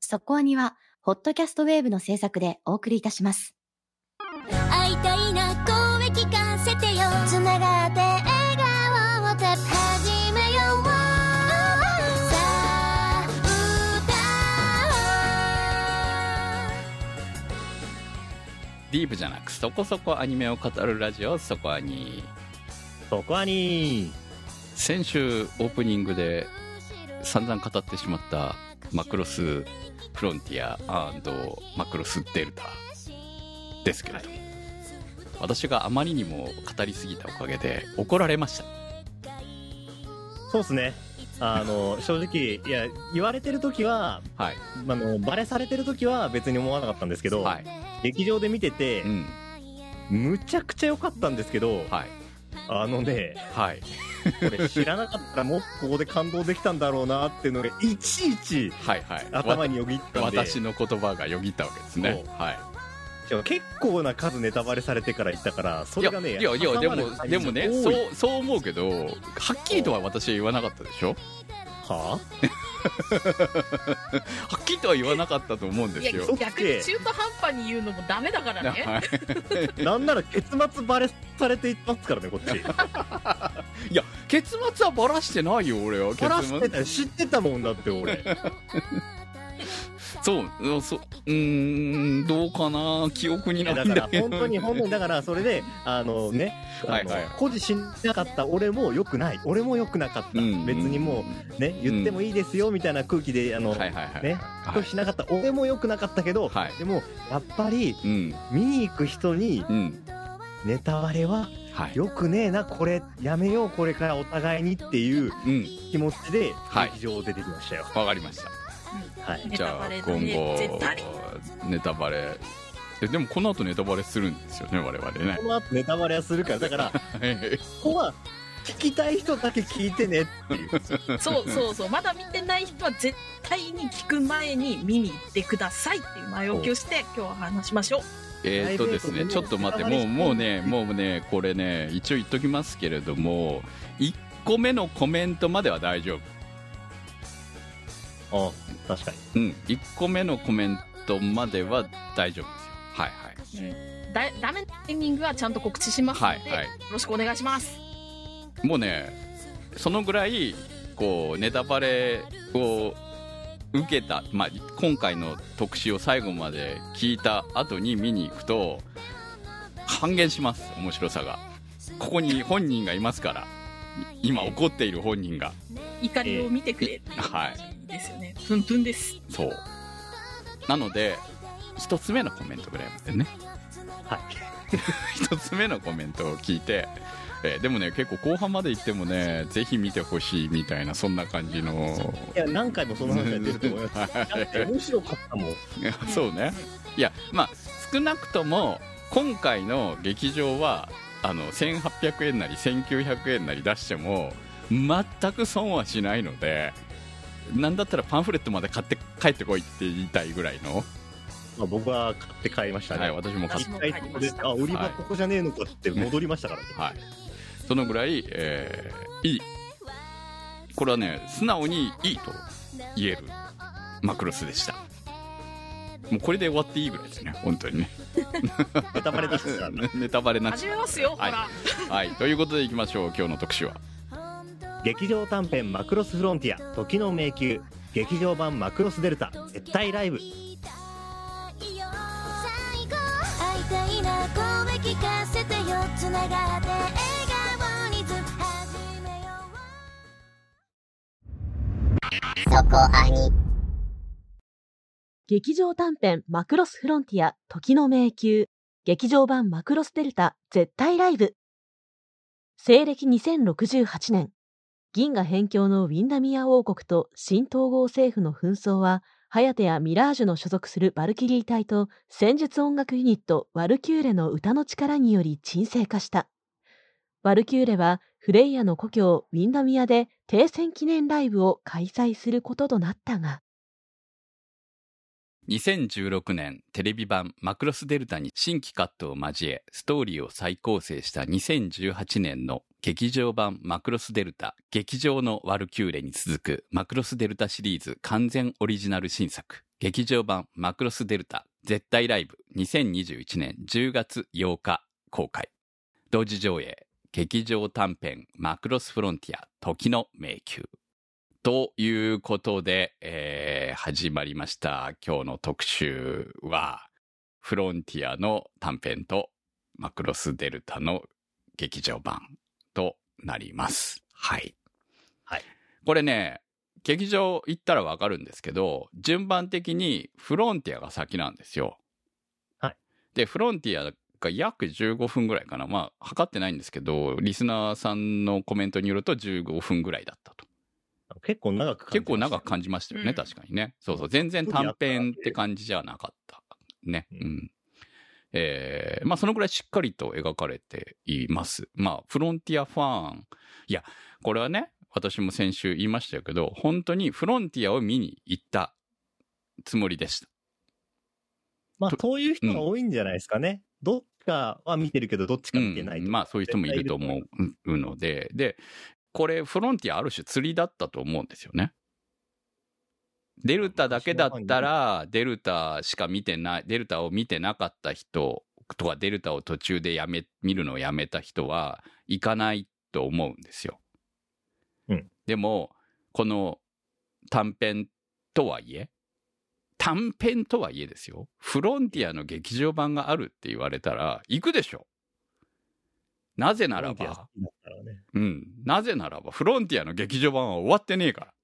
そこアニは、ホットキャストウェーブの制作でお送りいたします。会いたいな声聞かせてよ。つながって笑顔をて始めよう。さあディープじゃなくそこそこアニメを語るラジオそこアニ。そこはに先週オープニングで散々語ってしまったマクロスフロンティアマクロスデルタですけれども私があまりにも語りすぎたおかげで怒られました。そうですね。あの、正直、いや、言われてる時は、はい。あの、バレされてる時は別に思わなかったんですけど、はい。劇場で見ててう、ん。むちゃくちゃ良かったんですけど、はいあのね、はい。これ知らなかったらもっとここで感動できたんだろうなっていうのが、いちいちはいはい。頭によぎったんで、私の言葉がよぎったわけですね。はい。結構な数ネタバレされてから言ったから、それがね、いやいやでもでもねそうそう思うけどはっきりとは私は言わなかったでしょ？は はっきりとは言わなかったと思うんですよ。逆に中途半端に言うのもダメだからね。は なんなら結末バレされていますからね、こっち。いや結末はバラしてないよ俺は。バラしてた知ってたもんだって、俺。そううんそうんどうかな記憶にないんだけど。だから本当に本当にだからそれであのねあのはいはい。誇示しなかった俺も良くない。俺も良くなかった、うん別にもうね言ってもいいですよみたいな空気であの、はいはいはい。ねはい。拒否しなかった。俺も良くなかったけど、はい。でもやっぱりうん。見に行く人にうん。ネタバレははい。良くねえなこれやめようこれからお互いにっていううん。気持ちではい。劇場出てきましたよ、わかりましたはい。じゃあ今後ネタバレ。えでもこの後ネタバレするんですよね我々ね。この後ネタバレはするからだからここは聞きたい人だけ聞いてねっていう。そうそうそう。まだ見てない人は絶対に聞く前に見に行ってくださいっていう前置きをして今日は話しましょう。えーっとですね、ちょっと待って、もう、もうね、もうね、これね、一応言っときますけれども、1個目のコメントまでは大丈夫。あ確かに。うん、1個目のコメントまでは大丈夫ですよ。はいだダメなタイミングはちゃんと告知しますので、はいはい。よろしくお願いします。はい。もうね、そのぐらい、こう、ネタバレを受けた、まあ、今回の特集を最後まで聞いた後に見に行くと、半減します、面白さが。ここに本人がいますから、今怒っている本人が。怒りを見てくれっていうですよねプンプンですそう。なので、一つ目のコメントぐらいまでね。はい 一つ目のコメントを聞いて、えーでもね、結構後半まで行ってもね、ぜひ見てほしいみたいな、そんな感じの。いや何回もその話やってると思いますだって面白かったもん そうね。いや、まあ、少なくとも、今回の劇場は、あの、1800円なり1900円なり出しても、全く損はしないので、なんだったらパンフレットまで買って帰ってこいって言いたいぐらいの、まあ、僕は買って帰りましたね、はい、私も買っ私も一回ここであ売り場ここじゃねえのかって戻りましたからね、はい。そのぐらい、えーいい。これはね、素直にいいと言えるマクロスでした。もうこれで終わっていいぐらいですね、本当にね。ネタバレ出してたら ネタバレなし始。めますよ、はいほらはい。ということでいきましょう、今日の特集は。劇場短編マクロスフロンティア時の迷宮劇場版マクロスデルタ絶対ライブ最後会いたいな声聞かせてよつながって笑顔にず始めようそこアニ劇場短編マクロスフロンティア時の迷宮。劇場版マクロスデルタ絶対ライブ。西暦2068年。銀河辺境のウィンダミア王国と新統合政府の紛争はハヤテやミラージュの所属するバルキリー隊と戦術音楽ユニットワルキューレの歌の力により沈静化した。ワルキューレはフレイヤの故郷ウィンダミアで停戦記念ライブを開催することとなったが2016年テレビ版マクロスデルタに新規カットを交えストーリーを再構成した2018年の劇場版マクロスデルタ劇場のワルキューレに続くマクロスデルタシリーズ完全オリジナル新作。劇場版マクロスデルタ絶対ライブ2021年10月8日公開。同時上映劇場短編マクロスフロンティア時の迷宮。ということで、えー始まりました今日の特集はフロンティアの短編とマクロスデルタの劇場版となります。はい。はい。これね、劇場行ったらわかるんですけど、順番的にフロンティアが先なんですよ。はい。で、フロンティアが約15分ぐらいかな。まあ、測ってないんですけど、リスナーさんのコメントによると15分ぐらいだったと。結構長く感じ結構長く感じましたよね、うん確かにね。そうそう、全然短編って感じじゃなかった。ね。ううんん。えーまあそのぐらいしっかりと描かれています。まあ、フロンティアファン、いや、これはね、私も先週言いましたけど、本当にフロンティアを見に行ったつもりでした。まあ、そういう人が多いんじゃないですかね。どっちかは見てるけど、どっちか見てないうんまあそういう人もいると思うので、で、これフロンティアある種釣りだったと思うんですよね。デルタだけだったら、デルタしか見てない、デルタを見てなかった人とか、デルタを途中でやめ、見るのをやめた人は、行かないと思うんですよ。うんでも、この短編とはいえ、短編とはいえですよ。フロンティアの劇場版があるって言われたら、行くでしょ。なぜならばうん。なぜならば、フロンティアの劇場版は終わってねえから。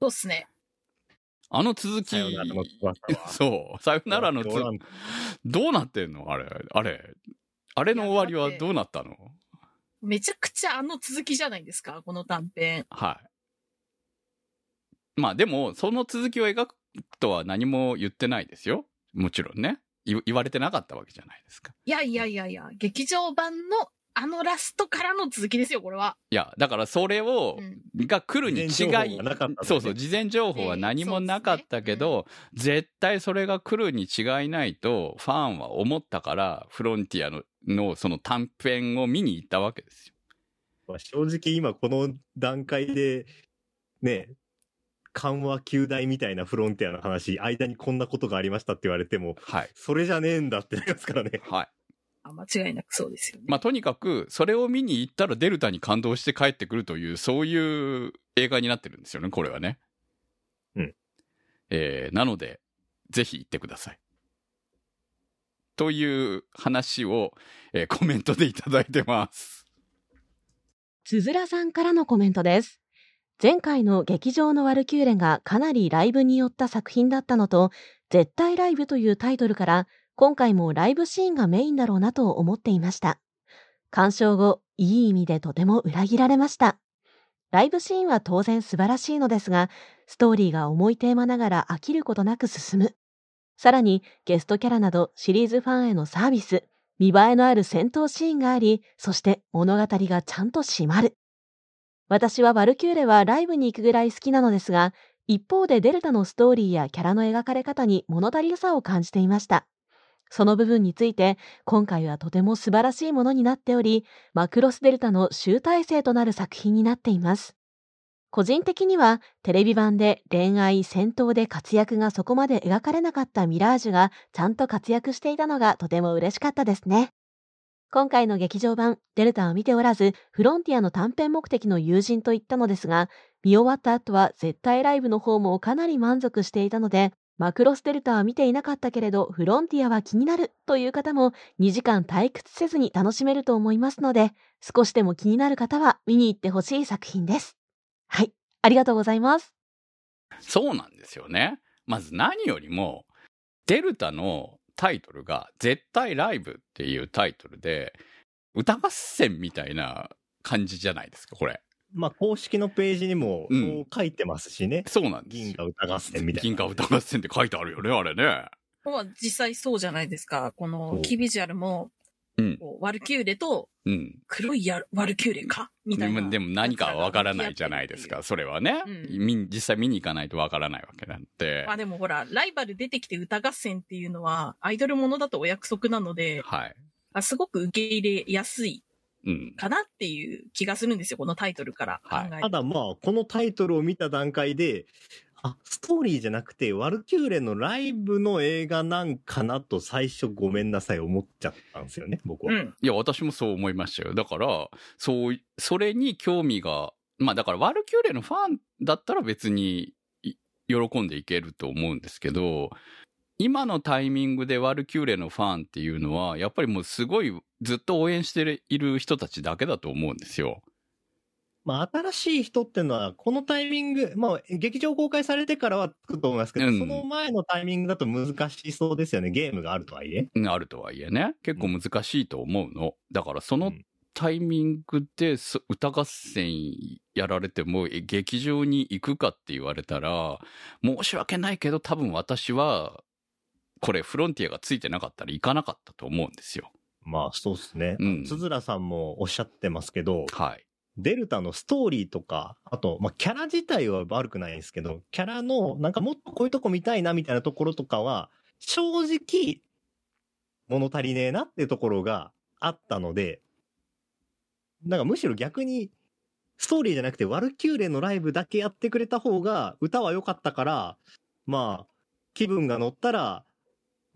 そうっすね。あの続きさよならの翼は。そう。さよならのつどうなってんの？あれ。あれ。あれの終わりはどうなったの？めちゃくちゃあの続きじゃないですか、この短編。はい。まあでも、その続きを描くとは何も言ってないですよ。もちろんね。言言われてなかったわけじゃないですか。いやいやいやいや、劇場版のあのラストからの続きですよ、これは。いや、だからそれをう、ん。が来るに違い、ねそうそう、事前情報は何もなかったけど、絶対それが来るに違いないと、ファンは思ったから、フロンティアののその短編を見に行ったわけですよ。まあ正直今この段階で、ね、緩和球大みたいなフロンティアの話、間にこんなことがありましたって言われても、はい。それじゃねえんだってなりますからね。はい。あ間違いなくそうですよね。まあ、とにかく、それを見に行ったらデルタに感動して帰ってくるという、そういう映画になってるんですよね、これはね。うん。えー、なので、ぜひ行ってください。という話を、えーコメントでいただいてます。つづらさんからのコメントです。前回の劇場のワルキューレがかなりライブによった作品だったのと、絶対ライブというタイトルから、今回もライブシーンがメインだろうなと思っていました。鑑賞後、いい意味でとても裏切られました。ライブシーンは当然素晴らしいのですが、ストーリーが重いテーマながら飽きることなく進む。さらに、ゲストキャラなどシリーズファンへのサービス、見栄えのある戦闘シーンがあり、そして物語がちゃんと締まる。私はワルキューレはライブに行くぐらい好きなのですが、一方でデルタのストーリーやキャラの描かれ方に物足りさを感じていました。その部分について、今回はとても素晴らしいものになっており、マクロスデルタの集大成となる作品になっています。個人的には、テレビ版で恋愛、戦闘で活躍がそこまで描かれなかったミラージュがちゃんと活躍していたのがとても嬉しかったですね。今回の劇場版、デルタを見ておらず、フロンティアの短編目的の友人と言ったのですが、見終わった後は絶対ライブの方もかなり満足していたので、マクロスデルタは見ていなかったけれど、フロンティアは気になるという方も2時間退屈せずに楽しめると思いますので、少しでも気になる方は見に行ってほしい作品です。はい、ありがとうございます。そうなんですよね。まず何よりも、デルタのタイトルが絶対ライブっていうタイトルで、歌合戦みたいな感じじゃないですか、これ。まあ、公式のページにも書いてますしね。そうなんです銀よ。河歌合戦みたいな。銀河歌合戦って書いてあるよね、あれね。まあ実際そうじゃないですか。このキービジュアルも、うん。ワルキューレとうん。黒いやワルキューレか？みたいな。でもでも何かわからないじゃないですか。それはね、うんみ実際見に行かないとわからないわけなんで。まあでもほら、ライバル出てきて歌合戦っていうのは、アイドルものだとお約束なので、はい。あすごく受け入れやすいうん。かなっていう気がするんですよ、このタイトルから考えると。ただまあ、このタイトルを見た段階で、あ、ストーリーじゃなくて、ワルキューレのライブの映画なんかなと最初ごめんなさい思っちゃったんですよね、僕は。うん。いや、私もそう思いましたよ。だから、そう、それに興味が、まあだから、ワルキューレのファンだったら別にい喜んでいけると思うんですけど、今のタイミングでワルキューレのファンっていうのは、やっぱりもうすごいずっと応援している人たちだけだと思うんですよ。まあ、新しい人っていうのは、このタイミング、まあ、劇場公開されてからはつくと思いますけど、うんその前のタイミングだと難しそうですよね、ゲームがあるとはいえ。あるとはいえね、結構難しいと思うの。だからそのうんタイミングでそ歌合戦やられてもえ劇場に行くかって言われたら、申し訳ないけど多分私は、これフロンティアがついてなかったら行かなかったと思うんですよ。まあ、そうですね。うんつづらさんもおっしゃってますけど、はい。デルタのストーリーとか、あと、まあ、キャラ自体は悪くないんですけど、キャラの、なんかもっとこういうとこ見たいなみたいなところとかは、正直、物足りねえなっていうところがあったので、なんかむしろ逆に、ストーリーじゃなくて、ワルキューレのライブだけやってくれた方が、歌は良かったから、まあ、気分が乗ったら、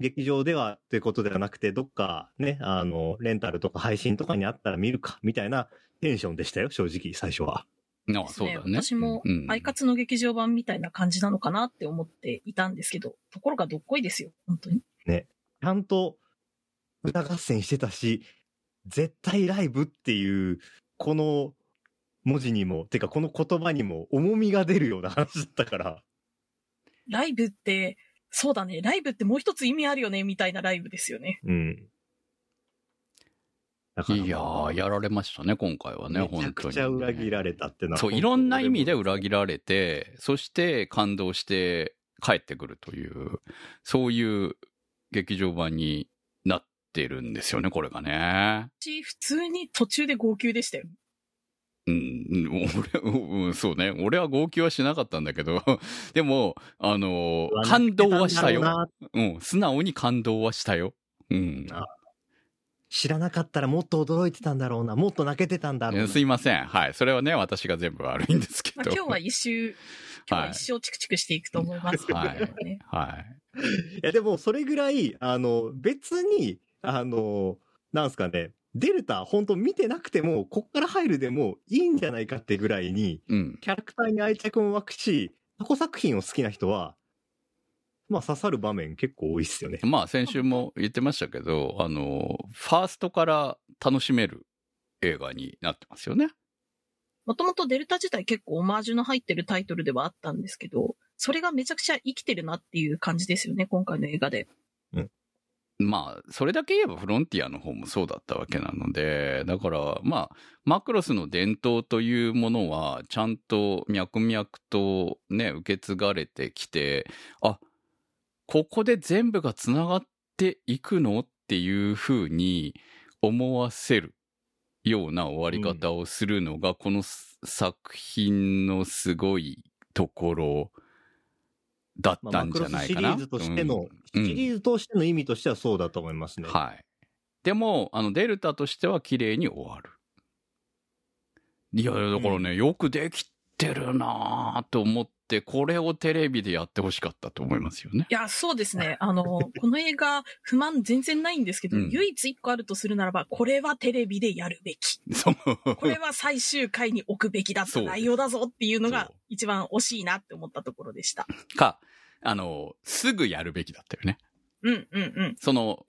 劇場ではということではなくて、どっかね、あの、レンタルとか配信とかにあったら見るか、みたいなテンションでしたよ、正直、最初は。あそうだね。私もうん、アイカツの劇場版みたいな感じなのかなって思っていたんですけど、ところがどっこいですよ、本当に。ちゃんと歌合戦してたし、絶対ライブっていう、この文字にも、てかこの言葉にも重みが出るような話だったから、ライブって、そうだね、ライブってもう一つ意味あるよね、みたいなライブですよね。うん。だからいやー、やられましたね、今回はね、め本当に、ちゃくちゃ裏切られたってのは。そう、いろんな意味で裏切れられて、そして感動して帰ってくるという、そういう劇場版になってるんですよね、これがね。私、普通に途中で号泣でしたよ。うん、うん俺、うん、そうね。俺は号泣はしなかったんだけど、でも、あの、感動はしたよ。うん、素直に感動はしたよ。うん。あ知らなかったらもっと驚いてたんだろうな、もっと泣けてたんだろうな。すいません。はい。それはね、私が全部悪いんですけど。まあ、今日は一周、今日は一生チクチクしていくと思いますけどはいね。はい。いや、でも、それぐらい、あの、別に、あの、なんすかね、デルタ、本当見てなくても、こっから入るでもいいんじゃないかってぐらいに、うん。キャラクターに愛着も湧くし、過去作品を好きな人は、まあ刺さる場面結構多いっすよね。まあ、先週も言ってましたけど、あの、ファーストから楽しめる映画になってますよね。もともとデルタ自体結構オマージュの入ってるタイトルではあったんですけど、それがめちゃくちゃ生きてるなっていう感じですよね、今回の映画で。まあ、それだけ言えばフロンティアの方もそうだったわけなので、だから、まあ、マクロスの伝統というものは、ちゃんと脈々とね、受け継がれてきて、あ、ここで全部が繋がっていくのっていうふうに思わせるような終わり方をするのが、この作品のすごいところ。だったんじゃないかな。まあシリーズとしての、うんシリーズとしての意味としてはそうだと思いますね。はい。でも、あの、デルタとしては綺麗に終わる。いや、だからね、よくできてるなぁと思って、これをテレビでやってほしかったと思いますよね。いや、そうですね。あの、この映画、不満全然ないんですけど、うん唯一一個あるとするならば、これはテレビでやるべき。これは最終回に置くべきだった内容だぞっていうのが一番惜しいなって思ったところでした。か、あの、すぐやるべきだったよね。うんうんうん。いその、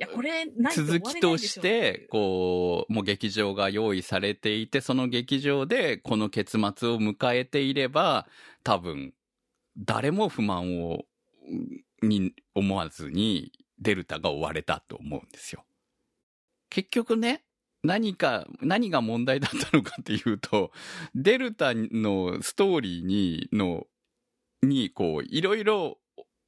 続きとして、こう、もう劇場が用意されていて、その劇場でこの結末を迎えていれば、多分、誰も不満を、に思わずに、デルタが終われたと思うんですよ。結局ね、何か、何が問題だったのかっていうと、デルタのストーリーに、の、に、こう、いろいろ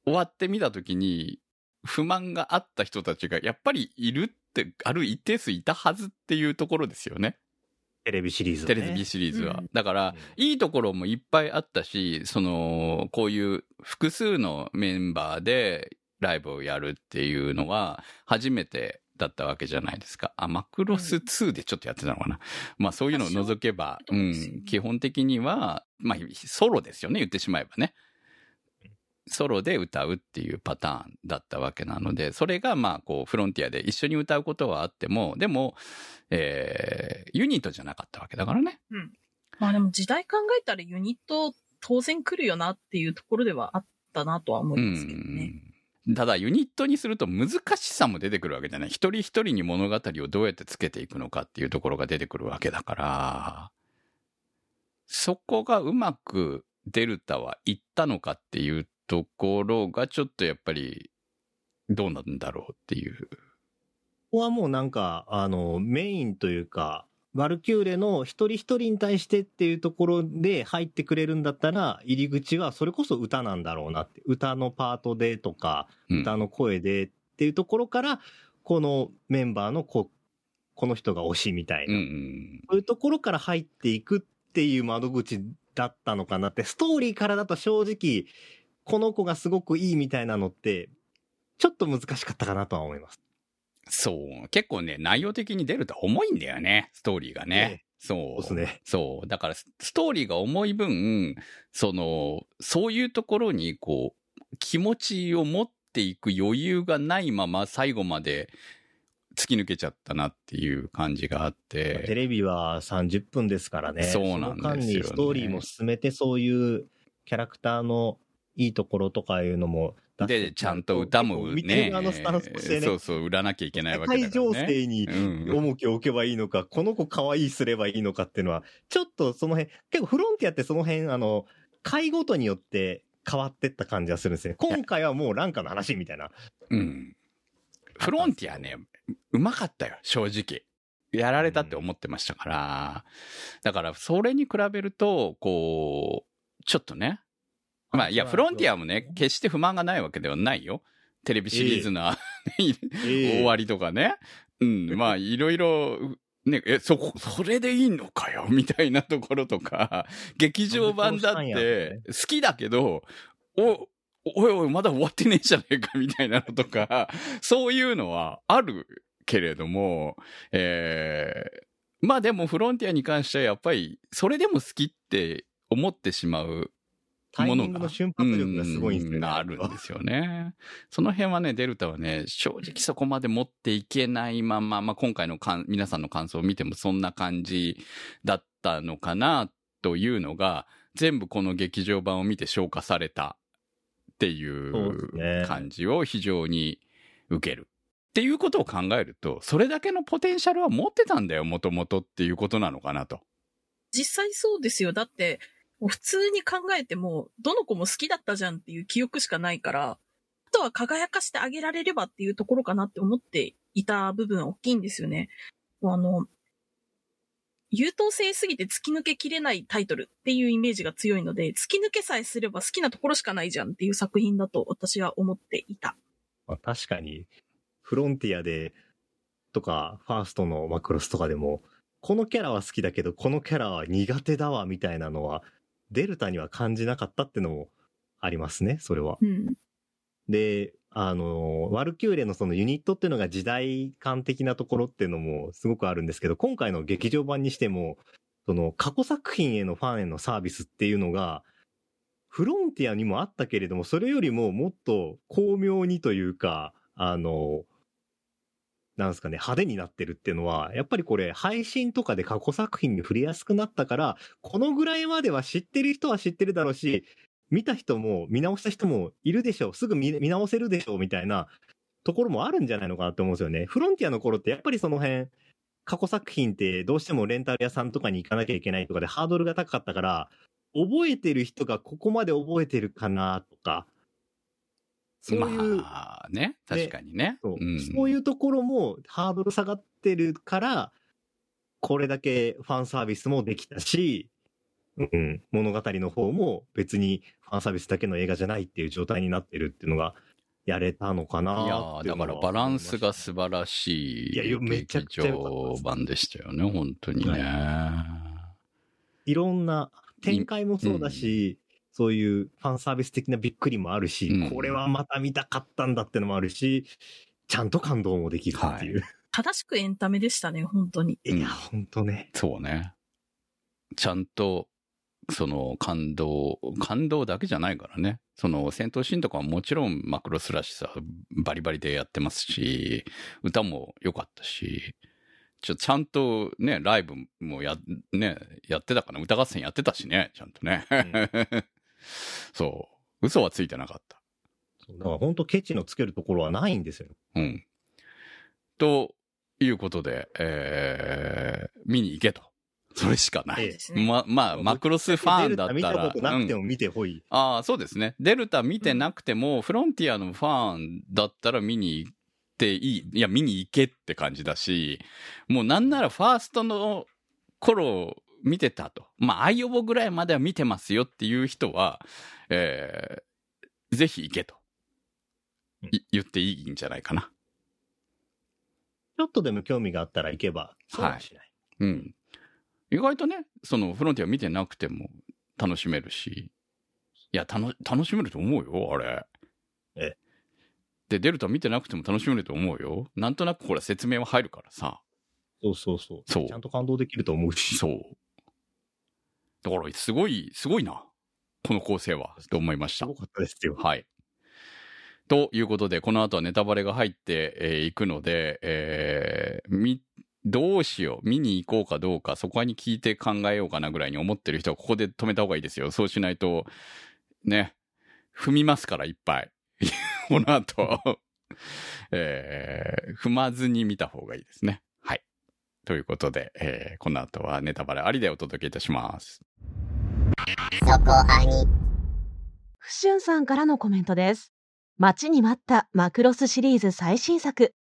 終わってみたときに、不満があった人たちがやっぱりいるってある一定数いたはずっていうところですよね。テレビシリーズはね。テレビシリーズは。うんだから、いいところもいっぱいあったし、その、こういう複数のメンバーでライブをやるっていうのが初めてだったわけじゃないですか。あ、マクロス2でちょっとやってたのかな。まあそういうのを除けば、うん、基本的には、まあソロですよね、言ってしまえばね。ソロで歌うっていうパターンだったわけなので、それがまあこうフロンティアで一緒に歌うことはあっても、でも、えー、ユニットじゃなかったわけだからね。まあでも時代考えたらユニット当然来るよなっていうところではあったなとは思いますけどね。うんただユニットにすると難しさも出てくるわけじゃない。一人一人に物語をどうやってつけていくのかっていうところが出てくるわけだから、そこがうまくデルタはいったのかっていうところがちょっとやっぱりどうなんだろうっていう。ここはもうなんか、あの、メインというか、ワルキューレの一人一人に対してっていうところで入ってくれるんだったら、入り口はそれこそ歌なんだろうなって。歌のパートでとか、うん歌の声でっていうところから、このメンバーのこ、この人が推しみたいうんうな、ん。そういうところから入っていくっていう窓口だったのかなって、ストーリーからだと正直、この子がすごくいいみたいなのって、ちょっと難しかったかなとは思います。そう。結構ね、内容的に出ると重いんだよね、ストーリーがね。そう。そうですね。そう。だから、スストーリーが重い分、その、そういうところに、こう、気持ちを持っていく余裕がないまま最後まで突き抜けちゃったなっていう感じがあっテて。レビは30分ですからね。そうなんですよねその間にストーリーも進めて、そういうキャラクターのいいところとかいうのもで、ちゃんと歌もねのスタンスとしてねそう、そう、売らなきゃいけない世わけだからね。勢にうん。重きを置けばいいのか、この子可愛いすればいいのかっていうのは、ちょっとその辺、結構フロンティアってその辺、あの、回ごとによって変わってった感じがするんですね。今回はもうランカの話みたいな。うん。フロンティアね、うまかったよ、正直。やられたって思ってましたから。だから、それに比べると、こう、ちょっとね。まあ、いや、フロンティアもね、決して不満がないわけではないよ。テレビシリーズの、終わりとかね。うん、まあ、いろいろ、ね、え、そこ、それでいいのかよ、みたいなところとか、劇場版だって、好きだけど、お、おいおい、まだ終わってねえじゃねえか、みたいなのとか、そういうのはあるけれども、えー、まあでもフロンティアに関してはやっぱり、それでも好きって思ってしまうタイものがミングの瞬発力がすごいんですよね。うあるんですよね。その辺はね、デルタはね、正直そこまで持っていけないまま、まあ、今回のかん皆さんの感想を見てもそんな感じだったのかなというのが、全部この劇場版を見て消化されたっていそう感じを非常に受ける。っていうことを考えると、それだけのポテンシャルは持ってたんだよ、もともとっていうことなのかなと。実際そうですよ。だって、普通に考えても、どの子も好きだったじゃんっていう記憶しかないから、あとは輝かしてあげられればっていうところかなって思っていた部分大きいんですよね。あの、優等生すぎて突き抜けきれないタイトルっていうイメージが強いので、突き抜けさえすれば好きなところしかないじゃんっていう作品だと私は思っていた。まあ、確かに、フロンティアで、とか、ファーストのマクロスとかでも、このキャラは好きだけど、このキャラは苦手だわ、みたいなのは、デルタには感じなかったってのもありますね、それは。うん。で、あの、ワルキューレのそのユニットっていうのが時代感的なところっていうのもすごくあるんですけど、今回の劇場版にしても、その過去作品へのファンへのサービスっていうのが、フロンティアにもあったけれども、それよりももっと巧妙にというか、あの、なんですかね、派手になってるっていうのは、やっぱりこれ配信とかで過去作品に触れやすくなったから、このぐらいまでは知ってる人は知ってるだろうし、見た人も見直した人もいるでしょう。すぐ見見直せるでしょうみたいなところもあるんじゃないのかなって思うんですよね。フロンティアの頃ってやっぱりその辺、過去作品ってどうしてもレンタル屋さんとかに行かなきゃいけないとかでハードルが高かったから、覚えてる人がここまで覚えてるかなとか、そういう、まあね、確かにね。そう。うん。そういうところもハードル下がってるから、これだけファンサービスもできたし、うん、物語の方も別にファンサービスだけの映画じゃないっていう状態になってるっていうのが、やれたのかないやだからバランスが素晴らしいいやめちゃくちゃ版でしたよね、本当にね。いろんな展開もそうだし、そういうファンサービス的なびっくりもあるし、うんこれはまた見たかったんだってのもあるし、ちゃんと感動もできるっていう。正しくエンタメでしたね、本当に。い、や、ほんとね。そうね。ちゃんと、その感動、感動だけじゃないからね。その戦闘シーンとかはもちろんマクロスらしさバリバリでやってますし、歌も良かったし、ちょ、ちゃんとね、ライブもや、ね、やってたかな。歌合戦やってたしね、ちゃんとね。そう。嘘はついてなかった。だから本当ケチのつけるところはないんですよ。うん。ということで、えー、見に行けと。それしかない。ええですねま、まあ、マクロスファンだった見たら。ことなくてうんも見てほい。ああ、そうですね。デルタ見てなくても、フロンティアのファンだったら見に行っていい。いや、見に行けって感じだし、もうなんならファーストの頃見てたと。まあ、アイオボぐらいまでは見てますよっていう人は、えー、ぜひ行けと。い言っていいんじゃないかな。ちょっとでも興味があったら行けば、そうかもしれない。うん。意外とね、そのフロンティア見てなくても楽しめるし、いや、たの楽しめると思うよ、あれ。えで、デルタ見てなくても楽しめると思うよ。なんとなくほら説明は入るからさ。そうそうそう。そうちゃんと感動できると思うし。そう。だから、すごい、すごいな。この構成は。と思いましたすご。かったですよ。はい。ということで、この後はネタバレが入ってい、えーくので、えーみ、どうしよう、見に行こうかどうか、そこに聞いて考えようかなぐらいに思ってる人はここで止めた方がいいですよ。そうしないと、ね、踏みますから、いっぱい。この後、えー踏まずに見た方がいいですね。はい。ということで、えーこの後はネタバレありでお届けいたします。ふしゅんさんからのコメントです。待ちに待ったマクロスシリーズ最新作。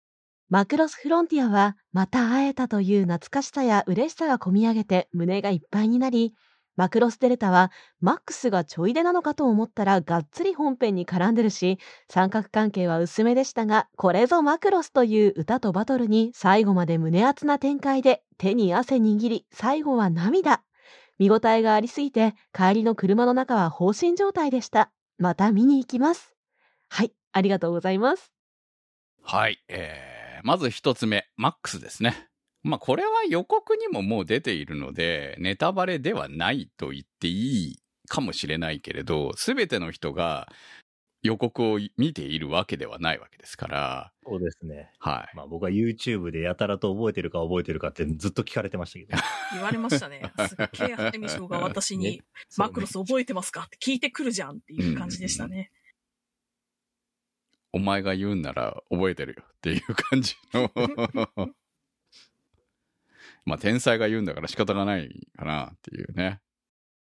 マクロスフロンティアはまた会えたという懐かしさや嬉しさが込み上げて胸がいっぱいになり、マクロスデルタはマックスがちょい出なのかと思ったらがっつり本編に絡んでるし、三角関係は薄めでしたが、これぞマクロスという歌とバトルに最後まで胸熱な展開で手に汗握り、最後は涙。見応えがありすぎて、帰りの車の中は放心状態でした。また見に行きます。はい、ありがとうございます。はい。えー、まず一つ目、マックスですね。まあ、これは予告にももう出ているので、ネタバレではないと言っていいかもしれないけれど、すべての人が予告を見ているわけではないわけですから、そうですね。はい。まあ僕は YouTube でやたらと覚えてるか覚えてるかってずっと聞かれてましたけど。言われましたね。すっげえハテミショが私に、ねマクロス覚えてますかって聞いてくるじゃんっていう感じでしたね。お前が言うんなら覚えてるよっていう感じの。まあ、天才が言うんだから仕方がないかなっていうね。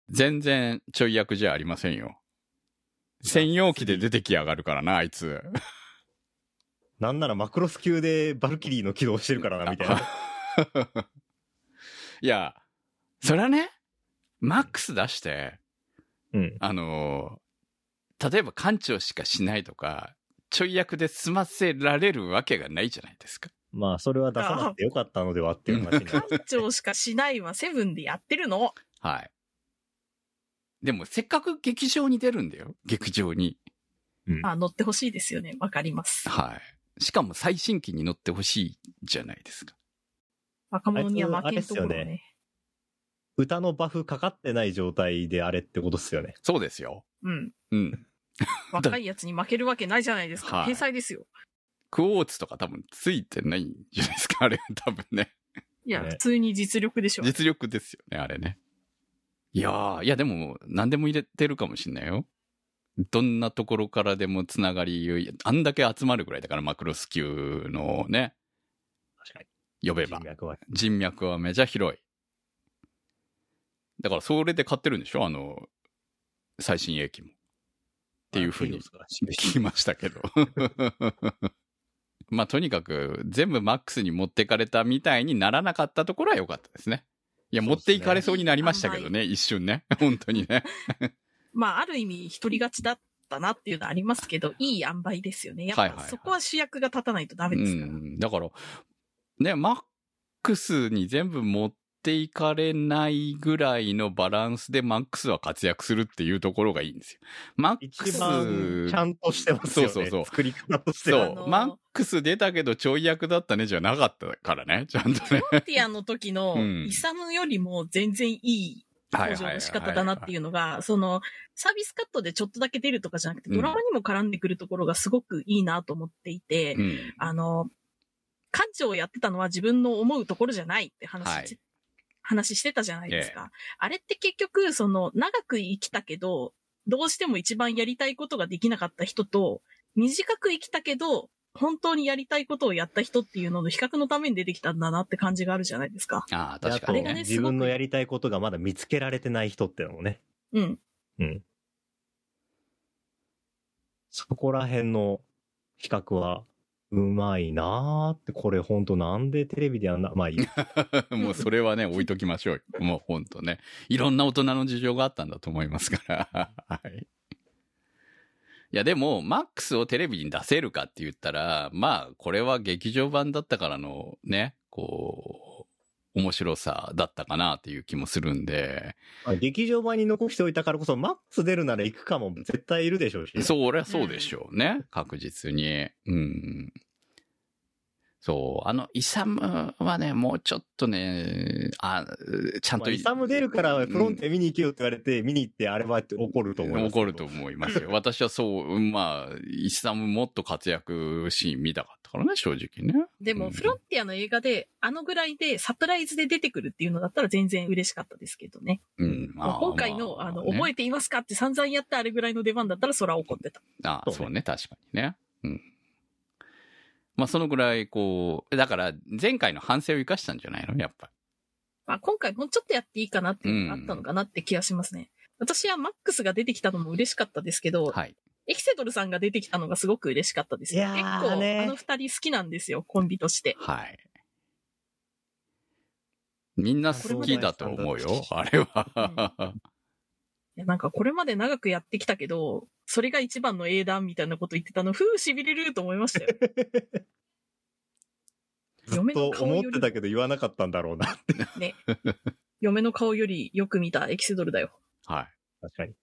全然ちょい役じゃありませんよ。専用機で出てきやがるからな、あいつ。なんならマクロス級でバルキリーの起動してるからな、みたいな。いや、それはね、マックス出して、うん。あのー例えば艦長しかしないとか、ちょい役で済ませられるわけがないじゃないですか。まあ、それは出さなくてよかったのではっていう話になります館長しかしないはセブンでやってるの。はい。でも、せっかく劇場に出るんだよ。劇場に。うんあ、乗ってほしいですよね。わかります。はい。しかも最新機に乗ってほしいじゃないですか。若者には負けんところあいつあれっすよね。歌のバフかかってない状態であれってことっすよね。そうですよ。うん。うん。若いやつに負けるわけないじゃないですか。はい天才ですよ。クォーツとか多分ついてないんじゃないですか？あれ、多分ね。いや、ね普通に実力でしょ。実力ですよね、あれね。いやー、いやでも、何でも入れてるかもしんないよ。どんなところからでもつながり、あんだけ集まるぐらいだから、マクロス級のね、確かに。呼べば人。脈は。人脈はめちゃ広い。だから、それで買ってるんでしょ？あの、最新鋭機も。っていうふうに聞きましたけど。まあ、とにかく、全部マックスに持ってかれたみたいにならなかったところは良かったですね。いや、持っていかれそうになりましたけどね、一瞬ね。本当にね。まあ、ある意味、一人勝ちだっったなっていうのはありますけど、いい塩梅ですよね。やっぱ、はいはいはいそこは主役が立たないとダメですから。うん。だから、ね、マックスに全部持っていかれないぐらいのバランスでマックスは活躍するっていうところがいいんですよ。マック一ス、番ちゃんとしてますよね。そうそうそう作り方としてそは。あのう、マックス出たけどちょい役だったねじゃなかったからね、ちゃんとね。フロンティアの時のうんイサムよりも全然いい登場の仕方だなっていうのが、その、サービスカットでちょっとだけ出るとかじゃなくて、うんドラマにも絡んでくるところがすごくいいなと思っていて、うん。あの、館長をやってたのは自分の思うところじゃないって話、はい話してたじゃないですか。あれって結局、その、長く生きたけど、どうしても一番やりたいことができなかった人と、短く生きたけど、本当にやりたいことをやった人っていうのの比較のために出てきたんだなって感じがあるじゃないですか。ああ、確かにね。自分のやりたいことがまだ見つけられてない人ってのもね。うん。うん。そこら辺の比較は、うまいなーって、これほんとなんでテレビでやんな、まあいい。もうそれはね、置いときましょうよ。もうほんとね。いろんな大人の事情があったんだと思いますから。はい。いや、でも、マックスをテレビに出せるかって言ったら、まあ、これは劇場版だったからのね、こう、面白さだったかなっていう気もするんで、まあ劇場版に残しておいたからこそ、マックス出るなら行くかも絶対いるでしょうし。そう、俺はそうでしょうね。確実に。うん。そう、あの、イサムはね、もうちょっとね、あ、ちゃんと、まあ、イサム出るからフロンテ見に行けよって言われて、見に行ってあれはって怒ると思います。怒ると思いますよ。私はそう、まあ、イサムもっと活躍シーン見たかったからね、正直ね。でも、うんフロンティアの映画で、あのぐらいでサプライズで出てくるっていうのだったら全然嬉しかったですけどね。うん。まあ今回の、まあの、ね覚えていますかって散々やったあれぐらいの出番だったらそら怒ってた。あそうねそうね、確かにね。うん。まあ、そのぐらい、こう、だから、前回の反省を生かしたんじゃないの？やっぱまあ、今回もうちょっとやっていいかなっていうのがあったのかなって気がしますね。私はマックスが出てきたのも嬉しかったですけど、り。はい。エキセドルさんが出てきたのがすごく嬉しかったです結構、あの二人好きなんですよ、コンビとして。はい。みんな好きだと思うよ、あれは。いやなんかこれまで長くやってきたけど、それが一番の英断みたいなこと言ってたの、ふう痺れると思いましたよ。ずっと思ってたけど言わなかったんだろうな。ね。嫁の顔よりよく見たエキセドルだよ。はい。確かに。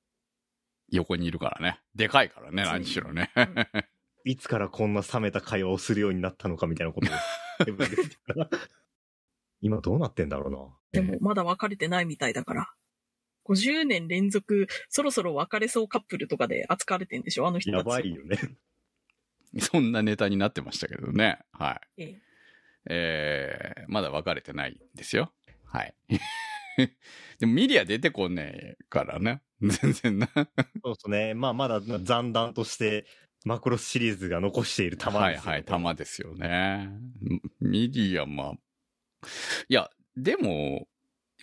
横にいるからね。でかいからね、何しろね。いつからこんな冷めた会話をするようになったのかみたいなことを 今どうなってんだろうな。でも、まだ別れてないみたいだから。50年連続、そろそろ別れそうカップルとかで扱われてんでしょ？あの人たち。やばいよね。そんなネタになってましたけどね。はい。えええー、まだ別れてないんですよ。はい。でもミリア出てこねえからね。全然な。そうですね。まあまだ残弾としてマクロスシリーズが残している玉ですよ、はいはい、玉ですよね。ミリア、まあ。いや、でも、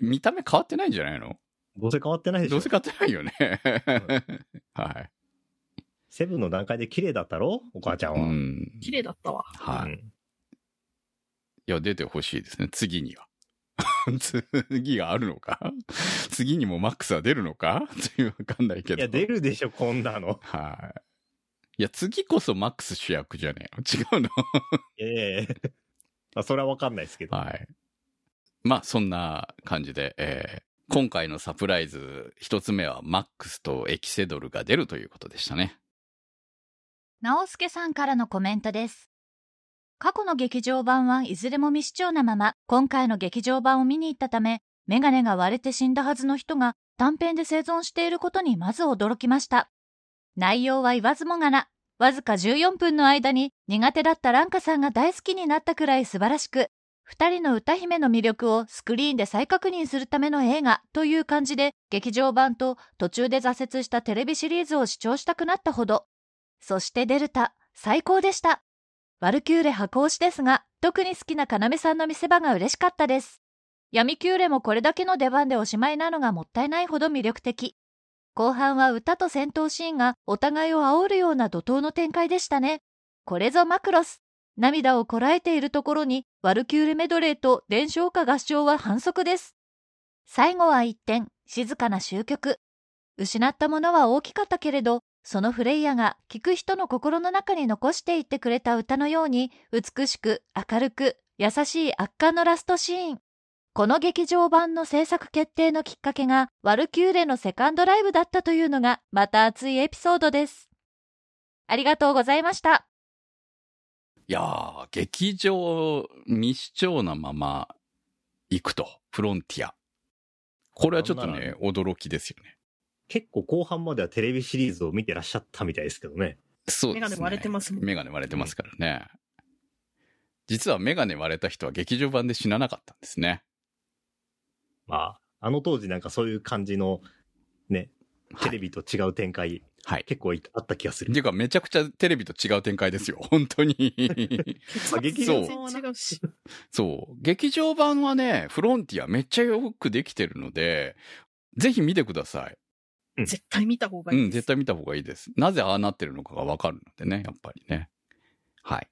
見た目変わってないんじゃないの？どうせ変わってないでしょどうせ変わってないよね。はい。セブンの段階で綺麗だったろ？お母ちゃんうは。ん。綺麗だったわ。はい。いうんや、出てほしいですね。次には。次があるのか？次にもマックスは出るのか？っていうわかんないけど。いや、出るでしょ、こんなの。はい。いや、次こそマックス主役じゃねえの？違うの？ええまあ、それはわかんないですけど。はい。まあ、そんな感じで、えー今回のサプライズ、一つ目はマックスとエキセドルが出るということでしたね。直輔さんからのコメントです。過去の劇場版はいずれも未視聴なまま、今回の劇場版を見に行ったため、メガネが割れて死んだはずの人が短編で生存していることにまず驚きました。内容は言わずもがな、わずか14分の間に苦手だったランカさんが大好きになったくらい素晴らしく、二人の歌姫の魅力をスクリーンで再確認するための映画という感じで、劇場版と途中で挫折したテレビシリーズを視聴したくなったほど。そしてデルタ、最高でした。ワルキューレ箱推しですが、特に好きな要さんの見せ場が嬉しかったです。闇キューレもこれだけの出番でおしまいなのがもったいないほど魅力的。後半は歌と戦闘シーンがお互いを煽るような怒涛の展開でしたね。これぞマクロス。涙をこらえているところに、ワルキューレメドレーと伝承歌合唱は反則です。最後は一転、静かな終局。失ったものは大きかったけれど、そのフレイヤが聴く人の心の中に残していってくれた歌のように美しく明るく優しい圧巻のラストシーン。この劇場版の制作決定のきっかけがワルキューレのセカンドライブだったというのがまた熱いエピソードです。ありがとうございました。いやー、劇場未視聴なまま行くと。フロンティア。これはちょっとなんなね、驚きですよね。結構後半まではテレビシリーズを見てらっしゃったみたいですけどね。そうですね。メガネ割れてますもんメガネ割れてますからね。実はメガネ割れた人は劇場版で死ななかったんですね。まあ、あの当時なんかそういう感じの、ね、テレビ。ビと違う展開、はい。結構いあった気がするってい。うか、めちゃくちゃテレビと違う展開ですよ。本当に。ま あ劇そう場うし。そう。劇場版はね、フロンティアめっちゃよくできてるので、ぜひ見てください。絶対見た方がいいです。うん、絶対見た方がいいです。なぜああなってるのかがわかるのでね、やっぱりね。はい。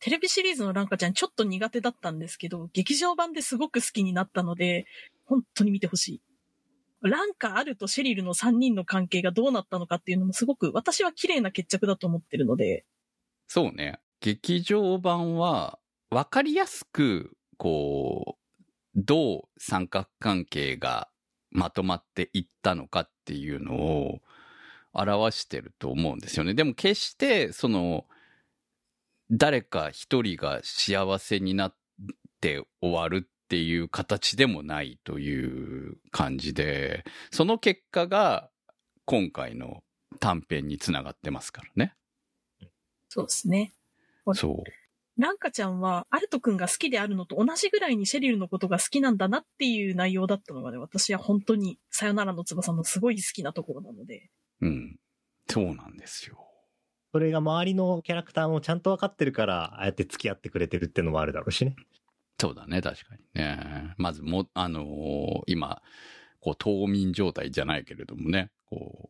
テレビシリーズのランカちゃんちょっと苦手だったんですけど、劇場版ですごく好きになったので、本当に見てほしい。ランカ、アルとシェリルの3人の関係がどうなったのかっていうのもすごく私は綺麗な決着だと思ってるので、そうね。劇場版は、わかりやすく、こう、どう三角関係がまとまっていったのかっていうのを表してると思うんですよね。でも決して、その、誰か一人が幸せになって終わるっていう形でもないという感じで、その結果が今回の短編につながってますからね。そうですね。そう。ランカちゃんは、アルト君が好きであるのと同じぐらいにシェリルのことが好きなんだなっていう内容だったのがね、私は本当に、さよならの翼のすごい好きなところなので、うん。そうなんですよ。それが周りのキャラクターもちゃんと分かってるから、ああやって付き合ってくれてるってのもあるだろうしね。そうだね、確かにね。まずも、あのー今、こう、冬眠状態じゃないけれどもね、こ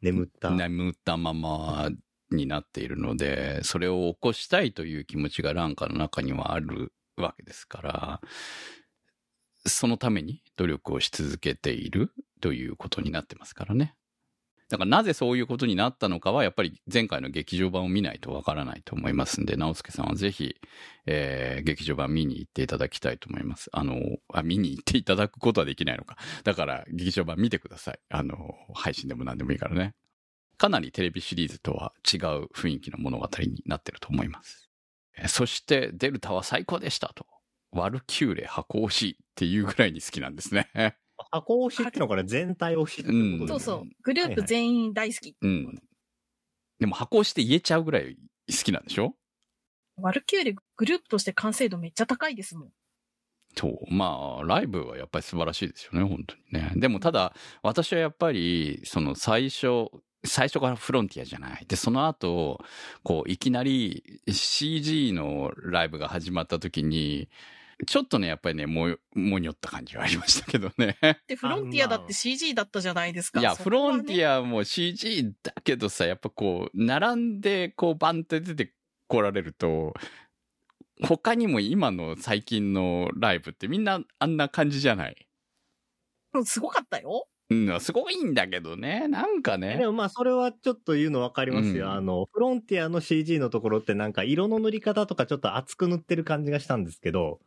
眠った。う、眠ったままになっているので、それを起こしたいという気持ちがランカの中にはあるわけですから、そのために努力をし続けているということになってますからね。だからなぜそういうことになったのかは、やっぱり前回の劇場版を見ないとわからないと思いますんで、直輔さんはぜひ、えー劇場版見に行っていただきたいと思います。あの、あ、見に行っていただくことはできないのか。だから、劇場版見てください。あの、配信でも何でもいいからね。かなりテレビシリーズとは違う雰囲気の物語になってると思います。そして、デルタは最高でしたと。ワルキューレ箱推しっていうぐらいに好きなんですね。箱推しってのはこれ全体推しってことですねそうそう、グループ全員大好き。うん。でも箱推しって言えちゃうぐらい好きなんでしょ？ワルキューレグループとして完成度めっちゃ高いですもん。そう。まあ、ライブはやっぱり素晴らしいですよね、本当にね。でもただ、私はやっぱり、その最初、最初からフロンティアじゃない。で、その後、こう、いきなり CG のライブが始まった時に、ちょっとね、やっぱりね、も、もにょった感じがありましたけどね。で、フロンティアだって CG だったじゃないですか。いや、フロンティア。アも CG だけどさ、やっぱこう、並んで、こう、バンって出てこられると、他にも今の最近のライブってみんなあんな感じじゃない？うんすごかったよ。うん、すごいんだけどね。なんかねで。もまあそれはちょっと言うの分かりますよ。うんあの、フロンティアの CG のところってなんか色の塗り方とかちょっと厚く塗ってる感じがしたんですけど、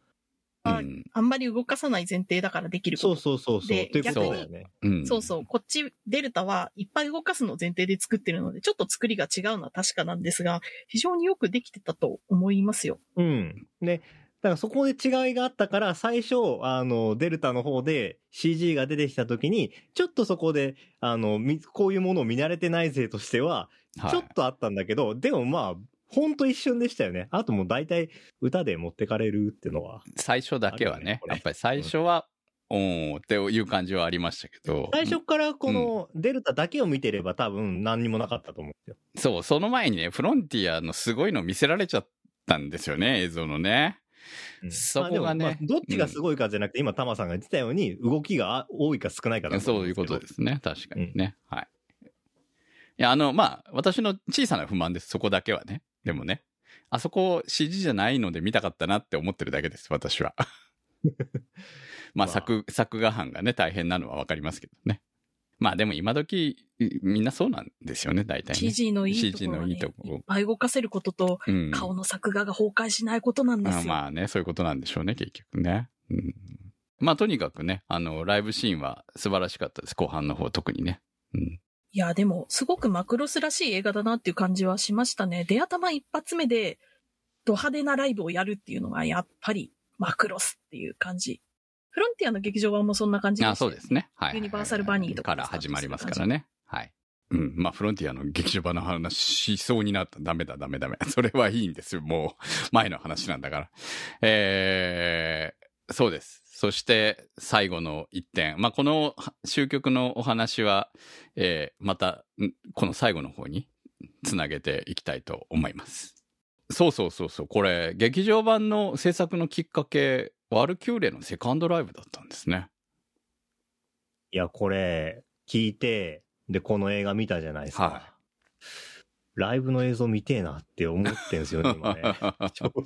あうん。あんまり動かさない前提だからできることそうそうそうそう。でという。そうそう。こっち、デルタはいっぱい動かすのを前提で作ってるので、ちょっと作りが違うのは確かなんですが、非常によくできてたと思いますよ。うん。で、だからそこで違いがあったから、最初、あの、デルタの方で CG が出てきた時に、ちょっとそこで、あの、みこういうものを見慣れてない勢としては、はいちょっとあったんだけど、でもまあ、ほんと一瞬でしたよね。あともう大体歌で持ってかれるっていうのは。最初だけはねやっぱり最初は、おーっていう感じはありましたけど。最初からこのデルタだけを見てれば多分何にもなかったと思うんですよ。そう、その前にね、フロンティアのすごいの見せられちゃったんですよね、映像のね。そこがねまあどっちがすごいかじゃなくて、今タマさんが言ってたように、動きが多いか少ないかだそういうことすですね。確かにね。はい。いや、あの、まあ、私の小さな不満です。そこだけはね。でもね。あそこ CG じゃないので見たかったなって思ってるだけです、私は。まあ、まあ作、作画班がね、大変なのはわかりますけどね。まあでも今時、みんなそうなんですよね、大体ね。CG のいいとこ CG ろは、ね、のいいとこいっぱい動かせることと、うん。顔の作画が崩壊しないことなんですよ。あまあね、そういうことなんでしょうね、結局ね。うん。まあとにかくね、あの、ライブシーンは素晴らしかったです。後半の方特にね。うん。いや、でも、すごくマクロスらしい映画だなっていう感じはしましたね。出頭一発目で、ド派手なライブをやるっていうのが、やっぱり、マクロスっていう感じ。フロンティアの劇場版もそんな感じでしたあ、そうですね。はい。ユニバーサルバニーとかから始まりますからね。はい。うん。まあ、フロンティアの劇場版の話しそうになった。ダメだ、ダメダメ。それはいいんですよ。もう、前の話なんだから。えー、そうです。そして、最後の一点。まあ、この終局のお話は、えー、また、んこの最後の方につなげていきたいと思います。そうそうそうそう。これ、劇場版の制作のきっかけ、ワルキューレのセカンドライブだったんですね。いや、これ、聞いて、で、この映画見たじゃないですか。はライブの映像見てえなって思ってんすよね、今ね。正直。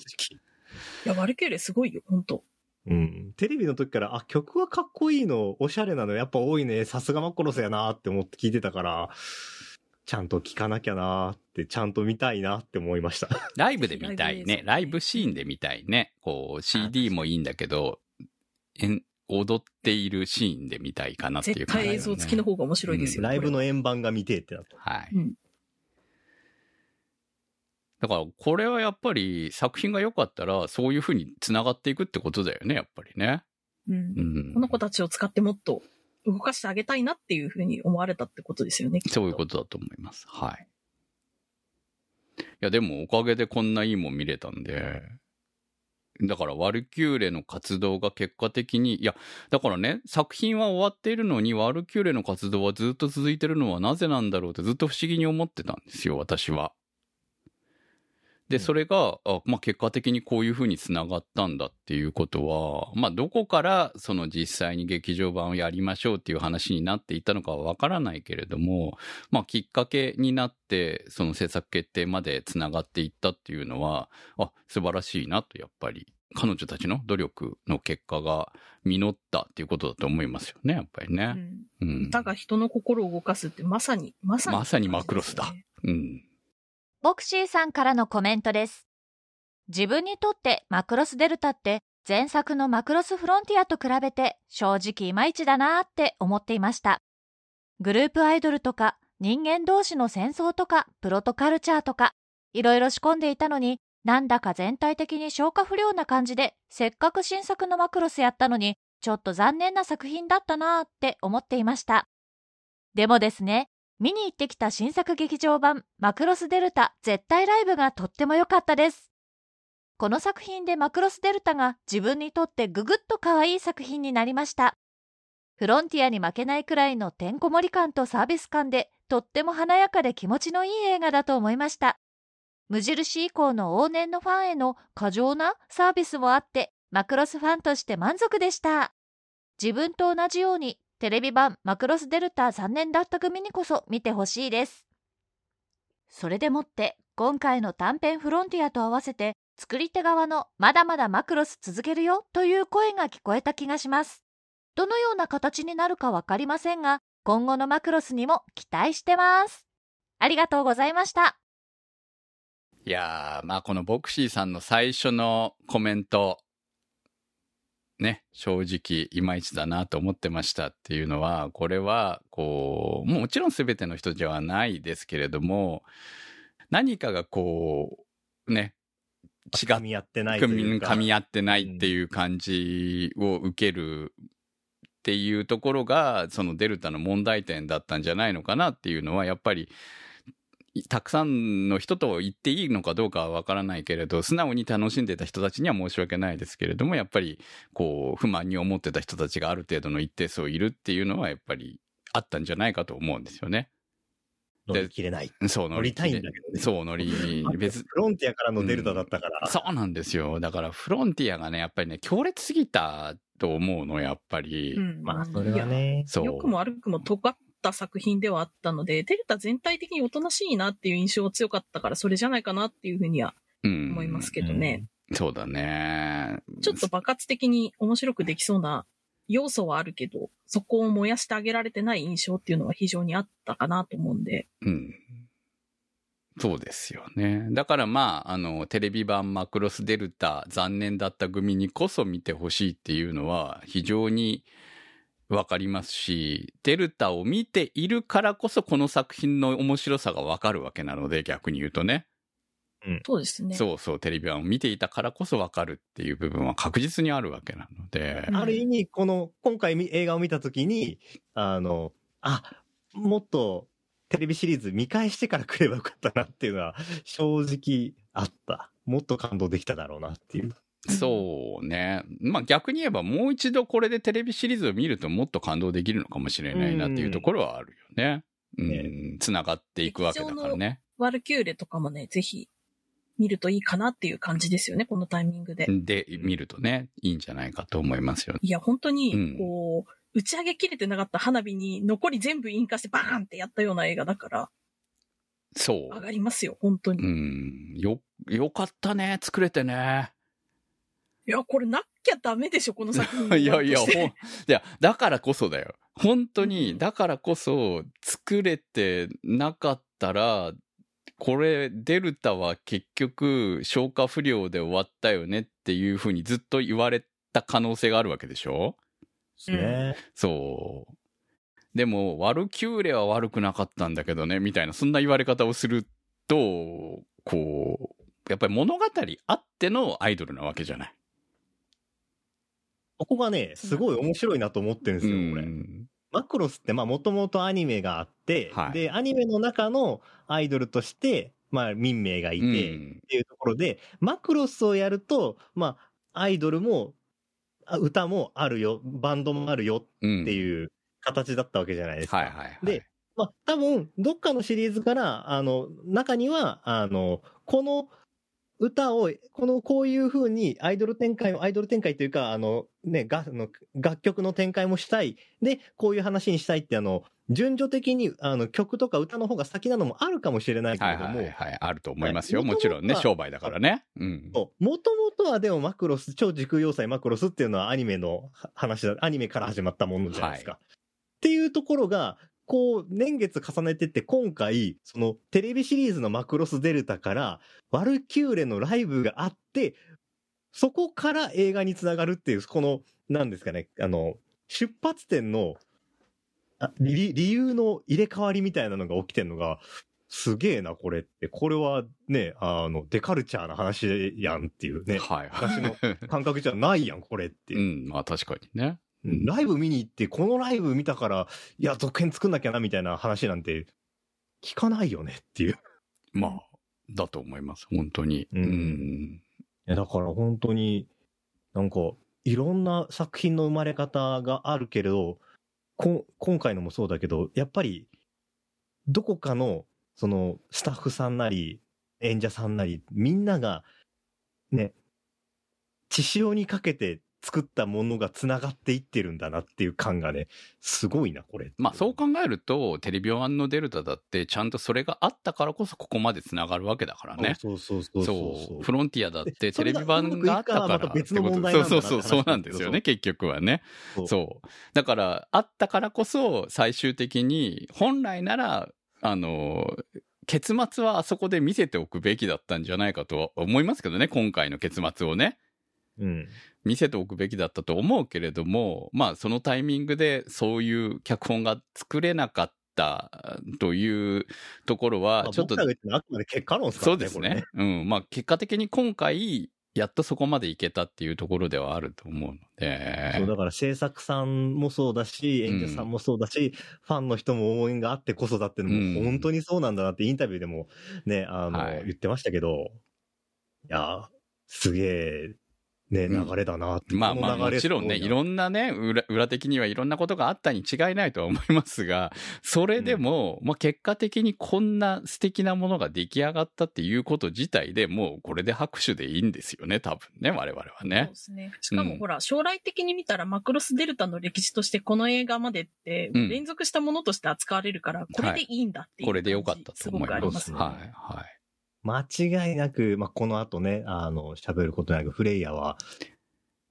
いや、ワルキューレすごいよ、本当うん。テレビの時から、あ、曲はかっこいいの、おしゃれなのやっぱ多いね、さすがマクロスやなって思って聞いてたから、ちゃんと聞かなきゃなって、ちゃんと見たいなって思いました。ライブで見たいね。ライブシーンで見たいね。こう、CD もいいんだけど、えん踊っているシーンで見たいかなっていう絶感じ、対映像付きの方が面白いですよ。ライブのこ円盤が見てえってなった。はい。うんだから、これはやっぱり作品が良かったら、そういう風に繋がっていくってことだよね、やっぱりね。れうんうんこ。の子たちを使ってもっと動かしてあげたいなっていうふうに思われたってことですよね。そういうことだと思います。はい。いや、でもおかげでこんないいもん見れたんで、だからワルキューレの活動が結果的に、いや、だからね、作品は終わっているのに、ワルキューレの活動はずっと続いてるのはなぜなんだろうってずっと不思議に思ってたんですよ、私は。で、それが、あまあ、結果的にこういう風に繋がったんだっていうことは、まあ、どこからその実際に劇場版をやりましょうっていう話になっていたのかはわからないけれども、まあ、きっかけになって、その制作決定まで繋がっていったっていうのは、あ、素晴らしいなと、やっぱり、彼女たちの努力の結果が実ったっていうことだと思いますよね、やっぱりうね。んうん。歌が人の心を動かすってまさに、まさに、まさにマクロスだ。うん。ボクシーさんからのコメントです。自分にとってマクロスデルタって前作のマクロスフロンティアと比べて正直いまいちだなーって思っていました。グループアイドルとか人間同士の戦争とかプロトカルチャーとかいろいろ仕込んでいたのになんだか全体的に消化不良な感じでせっかく新作のマクロスやったのにちょっと残念な作品だったなーって思っていました。でもですね、見に行ってきた新作劇場版マクロスデルタ絶対ライブがとっても良かったです。この作品でマクロスデルタが自分にとってぐぐっと可愛い作品になりました。フロンティアに負けないくらいのてんこ盛り感とサービス感でとっても華やかで気持ちのいい映画だと思いました。無印以降の往年のファンへの過剰なサービスもあってマクロスファンとして満足でした。自分と同じようにテレビ版マクロスデルタ残念だった組にこそ見てほしいです。それでもって今回の短編フロンティアと合わせて作り手側のまだまだマクロス続けるよという声が聞こえた気がします。どのような形になるかわかりませんが、今後のマクロスにも期待してます。ありがとうございました。いやー、まあこのボクシーさんの最初のコメント、ね、正直いまいちだなと思ってましたっていうのは、これは、こう、もちろん全ての人ではないですけれども、何かがこう、ね、違っ噛み合ってないというか。噛み合ってないっていう感じを受けるっていうところが、そのデルタの問題点だったんじゃないのかなっていうのは、やっぱり、たくさんの人と言っていいのかどうかはわからないけれど、素直に楽しんでた人たちには申し訳ないですけれども、やっぱり、こう、不満に思ってた人たちがある程度の一定数いるっていうのは、やっぱりあったんじゃないかと思うんですよね。乗り切れない。そう、乗りたいんだけどねそう、乗り、別、フロンティアからのデルタだったから。そうなんですよ。だからフロンティアがね、やっぱりね、強烈すぎたと思うの、やっぱり。うんまあ、それはね。そう。良くも悪くも尖った作品ではあったので、デルタ全体的におとなしいなっていう印象が強かったから、それじゃないかなっていうふうにはうん思いますけどね。そうだね。ちょっと爆発的に面白くできそうな要素はあるけど、そこを燃やしてあげられてない印象っていうのは非常にあったかなと思うんで。うん。そうですよね。だからまあ、あの、テレビ版マクロスデルタ残念だった組にこそ見てほしいっていうのは非常にわかりますし、デルタを見ているからこそこの作品の面白さがわかるわけなので、逆に言うとね。そうですね。そうそう、テレビ版を見ていたからこそわかるっていう部分は確実にあるわけなので。うんある意味、この、今回み映画を見たときに、あの、あ、もっとテレビシリーズ見返してから来ればよかったなっていうのは、正直あった。もっと感動できただろうなっていう。そうね。まあ逆に言えばもう一度これでテレビシリーズを見るともっと感動できるのかもしれないなっていうところはあるよね。うん。つながっていくわけだからね。ワルキューレとかもね、ぜひ見るといいかなっていう感じですよね、このタイミングで。で、見るとね、いいんじゃないかと思いますよね。いや、本当うんに、こう、打ち上げきれてなかった花火に残り全部引火してバーンってやったような映画だから、そう上。がりますよ、本当に。ういん。よ、よかったね。作れてね。や、これなきゃダメでしょ、この作品。いやいや、ほん、いや、だからこそだよ。本当うに、んだからこそ、作れてなかったら、これ、デルタは結局、消化不良で終わったよねっていうふうにずっと言われた可能性があるわけでしょ？ですね。そう。でも、ワルキューレは悪くなかったんだけどね、みたいな、そんな言われ方をすると、こう、やっぱり物語あってのアイドルなわけじゃない。ここがね、すごい面白いなと思ってるんですよ、これ。うんマクロスって、まあ、もともとアニメがあって、はいで、アニメの中のアイドルとして、まあ、民名がいて、うんっていうところで、マクロスをやると、まあ、アイドルも、あ歌もあるよ、バンドもあるようんっていう形だったわけじゃないですか。はいはいはい。で、まあ、多分、どっかのシリーズから、あの、中には、あの、この歌を、この、こういう風にアイドル展開を、アイドル展開というか、あの、ね、が、あの楽曲の展開もしたい。で、こういう話にしたいって、あの、順序的に、あの、曲とか歌の方が先なのもあるかもしれないけはいれども、はいはい。あると思いますよ。はいもちろんね、商売だからね。うん。もともとはでもマクロス、超時空要塞マクロスっていうのはアニメのは話だ、アニメから始まったものじゃないですか。はっていうところが、こう、年月重ねてって、今回、その、テレビシリーズのマクロスデルタから、ワルキューレのライブがあって、そこから映画につながるっていう、この、なんですかね、あの、出発点の、あ理理由の入れ替わりみたいなのが起きてんのが、すげえな、これって。これはね、あの、デカルチャーな話やんっていうね、はい昔のはい。感覚じゃないやん、これっていうう。ん、まあ確かにね。うんライブ見に行って、このライブ見たから、いや、続編作んなきゃな、みたいな話なんて、聞かないよねっていう。いまあ、だと思います。本当に。うんうん。や、だから本当に、なんか、いろんな作品の生まれ方があるけれど、今回のもそうだけど、やっぱり、どこかの、その、スタッフさんなり、演者さんなり、みんなが、ね、血潮にかけて作ったものが繋がっていってるんだなっていう感がね、すごいな、これ。まあそう考えると、テレビ版のデルタだって、ちゃんとそれがあったからこそここまで繋がるわけだからね。そうそうそうそうそう。フロンティアだってテレビ版があったから別の問題そうそうそう、そうなんですよね、結局はね。そうそう。だから、あったからこそ、最終的に、本来なら、あの、結末はあそこで見せておくべきだったんじゃないかとは思いますけどね、今回の結末をね。うん。見せておくべきだったと思うけれども、まあそのタイミングでそういう脚本が作れなかったというところはまあ、ちょっと、僕らが言ってるのはあくまで結果論ですからね。そうですこれね。うん。まあ結果的に今回、やっとそこまでいけたっていうところではあると思うので。そう、だから制作さんもそうだし、演者さんもそうだし、ファンの人も応援があってこそだっていうのも、うん本当にそうなんだなってインタビューでもね、あの、はい言ってましたけど、いや、すげえ、ね、うん流れだなって。まあまあもちろんね、いろんなね、裏裏的にはいろんなことがあったに違いないとは思いますが、それでも、まあ結果的にこんな素敵なものが出来上がったっていうこと自体でもうこれで拍手でいいんですよね、多分ね、我々はそうねで。すね。しかうんもほら、将来的に見たらマクロスデルタの歴史としてこの映画までってうん連続したものとして扱われるから、これでいいんだっていう感じ、これでよかったと思いま。すごくありますすね。はい、はい。間違いなく、まあ、この後ね、あの、喋ることなく、フレイヤは、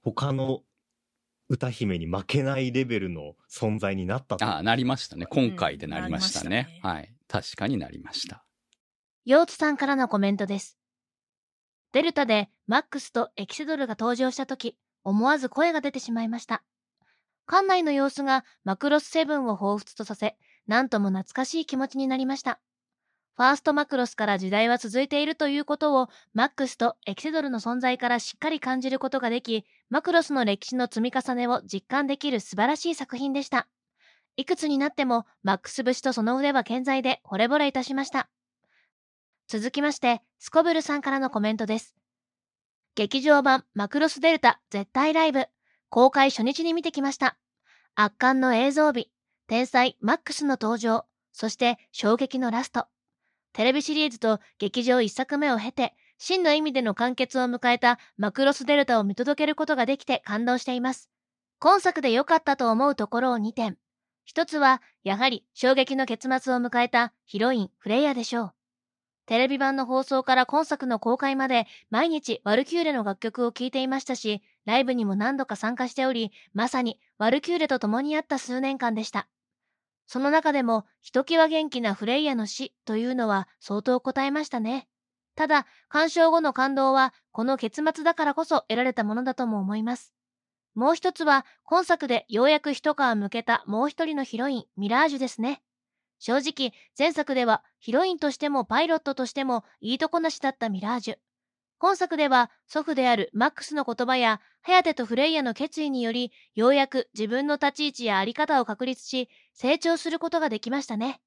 他の歌姫に負けないレベルの存在になったと。ああ、なりましたね。今回でなりましたね。うんたねはい。確かになりました。ヨーツさんからのコメントです。デルタでマックスとエキセドルが登場した時、思わず声が出てしまいました。館内の様子がマクロスセブンを彷彿とさせ、なんとも懐かしい気持ちになりました。ファーストマクロスから時代は続いているということを、マックスとエキセドルの存在からしっかり感じることができ、マクロスの歴史の積み重ねを実感できる素晴らしい作品でした。いくつになっても、マックス節とその腕は健在で惚れ惚れいたしました。続きまして、スコブルさんからのコメントです。劇場版マクロスデルタ絶対ライブ、公開初日に見てきました。圧巻の映像美、天才マックスの登場、そして衝撃のラスト。テレビシリーズと劇場一作目を経て、真の意味での完結を迎えたマクロスデルタを見届けることができて感動しています。今作で良かったと思うところを2点。一つは、やはり衝撃の結末を迎えたヒロイン、フレイヤでしょう。テレビ版の放送から今作の公開まで毎日ワルキューレの楽曲を聴いていましたし、ライブにも何度か参加しており、まさにワルキューレと共にあった数年間でした。その中でも、ひときわ元気なフレイヤの死というのは相当答えましたね。ただ、鑑賞後の感動は、この結末だからこそ得られたものだとも思います。もう一つは、今作でようやく一皮向けたもう一人のヒロイン、ミラージュですね。正直、前作ではヒロインとしてもパイロットとしてもいいとこなしだったミラージュ。今作では祖父であるマックスの言葉や、ハヤテとフレイヤの決意により、ようやく自分の立ち位置やあり方を確立し、成長することができましたね。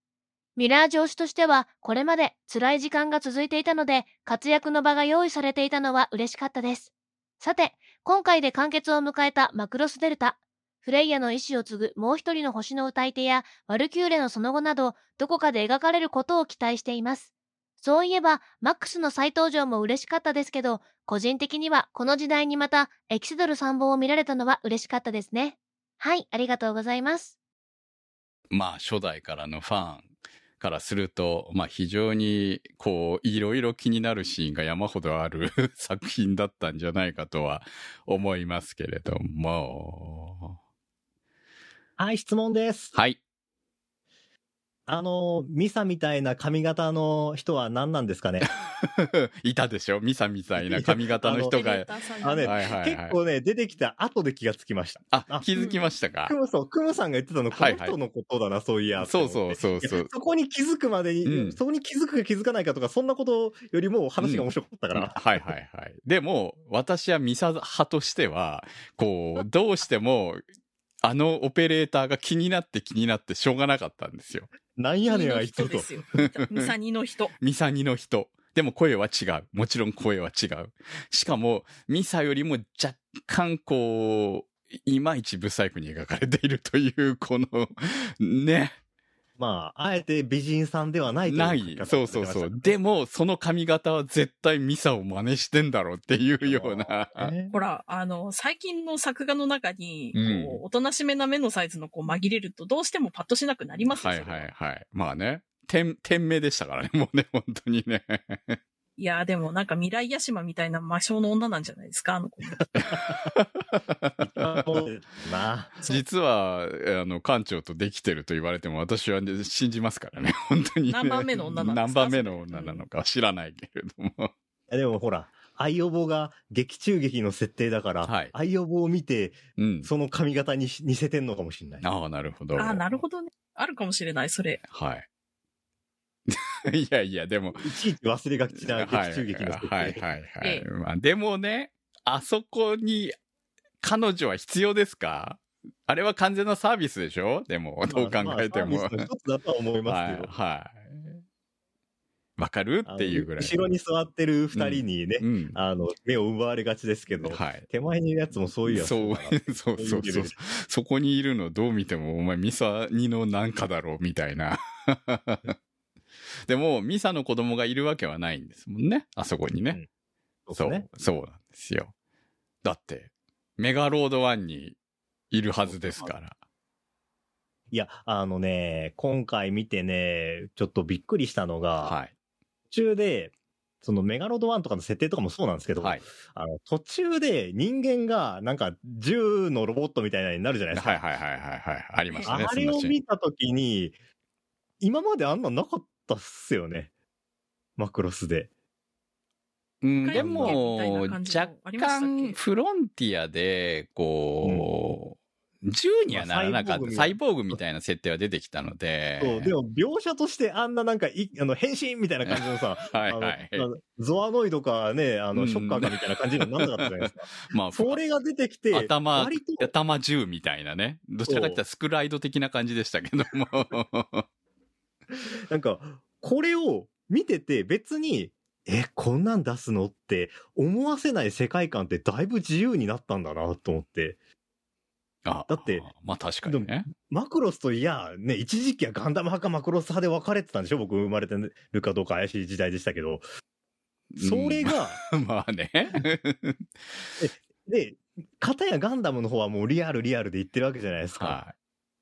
ミラージュ推しとしては、これまで辛い時間が続いていたので、活躍の場が用意されていたのは嬉しかったです。さて、今回で完結を迎えたマクロスデルタ。フレイヤの意志を継ぐもう一人の星の歌い手や、ワルキューレのその後など、どこかで描かれることを期待しています。そういえば、マックスの再登場も嬉しかったですけど、個人的にはこの時代にまたエキセドル参謀を見られたのは嬉しかったですね。はい、ありがとうございます。まあ、初代からのファンからすると、まあ、非常に、こう、いろいろ気になるシーンが山ほどある 作品だったんじゃないかとは思いますけれども。はい、質問です。はい。あの、ミサみたいな髪型の人は何なんですかね？いたでしょ？ミサみたいな髪型の人が。あのねはいはいはい結構ね、出てきた後で気がつきました。ああ、気づきましたか？クムさん、クムさんが言ってたの、こはいはいの人のことだな、そういや。そうそうそうそうそこに気づくまでに、うんそこに気づくか気づかないかとか、そんなことよりも話が面白かったから。はいはいはい。でも、私はミサ派としては、こう、どうしても、あのオペレーターが気になって気になってしょうがなかったんですよ。なんやねん、のあいつと。ミサニの人。ミサニの人。でも声は違う。もちろん声は違う。しかも、ミサよりも若干こう、いまいちブサイクに描かれているという、この、ね、まあ、あえて美人さんではないとない。そうそうそう。でも、その髪型は絶対ミサを真似してんだろうっていうような。ねほら、あの、最近の作画の中に、うんこう、おとなしめな目のサイズのこう紛れると、どうしてもパッとしなくなりますよ。はいはいはい。まあね。天、天命でしたからね。もうね、本当にね。いや、でもなんか未来ヤシマみたいな魔性の女なんじゃないですか、あの子 も。そうな。実は、あの、館長とできてると言われても私は、ね、信じますからね。本当に、ね。何番目の女なんですか？何番目の女なのか知らないけれども。でもほら、愛予防が劇中劇の設定だから、はい愛予防を見て、うん。その髪型に似せてんのかもしれない。ああ、なるほど。ああ、なるほどね。あるかもしれない、それ。はい。いやいや、でも、いちいち忘れがちな劇中劇の設定。はいはいはい、はいええまあ。でもね、あそこに彼女は必要ですか？あれは完全なサービスでしょ？でも、どう考えても。まあまあサービスの一つだとは思いまはいすけど。はい。わかる？っていうぐらい。後ろに座ってる二人にね、うん。あの、目を奪われがちですけど、はい。手前にいるやつもそういうやつだそう そうそうそう。そこにいるのどう見ても、お前ミサニのなんかだろうみたいな。でも、ミサの子供がいるわけはないんですもんね。あそこにね。そううそですね。そうなんですよ。だって、メガロード1にいるはずですから。いや、あのね、今回見てね、ちょっとびっくりしたのが、はい。途中で、そのメガロド1とかの設定とかもそうなんですけど、はい。あの、途中で人間がなんか銃のロボットみたいなのになるじゃないですか。はいはいはいはいはい。ありましたね。あれを見たときに、今まであんなんなかったっすよね。マクロスで。うん、でも、若干、フロンティアで、こう、銃にはならなかった、まあサイボーグみたいな設定は出てきたので。そう、でも描写としてあんななんかい、あの、変身みたいな感じのさ、はいはい。あのゾアノイドかね、あの、うんショッカーかみたいな感じにはなんなかったじゃないですか。まあ、それが出てきて、頭割と、頭銃みたいなね。どちらかというとスクライド的な感じでしたけども。なんか、これを見てて別に、え、こんなん出すのって思わせない世界観ってだいぶ自由になったんだなと思って。あだって、まあ確かにね。マクロスといや、ね、一時期はガンダム派かマクロス派で分かれてたんでしょ？僕生まれてるかどうか怪しい時代でしたけど。それが、まあね。で、片やガンダムの方はもうリアルリアルで言ってるわけじゃないですか。は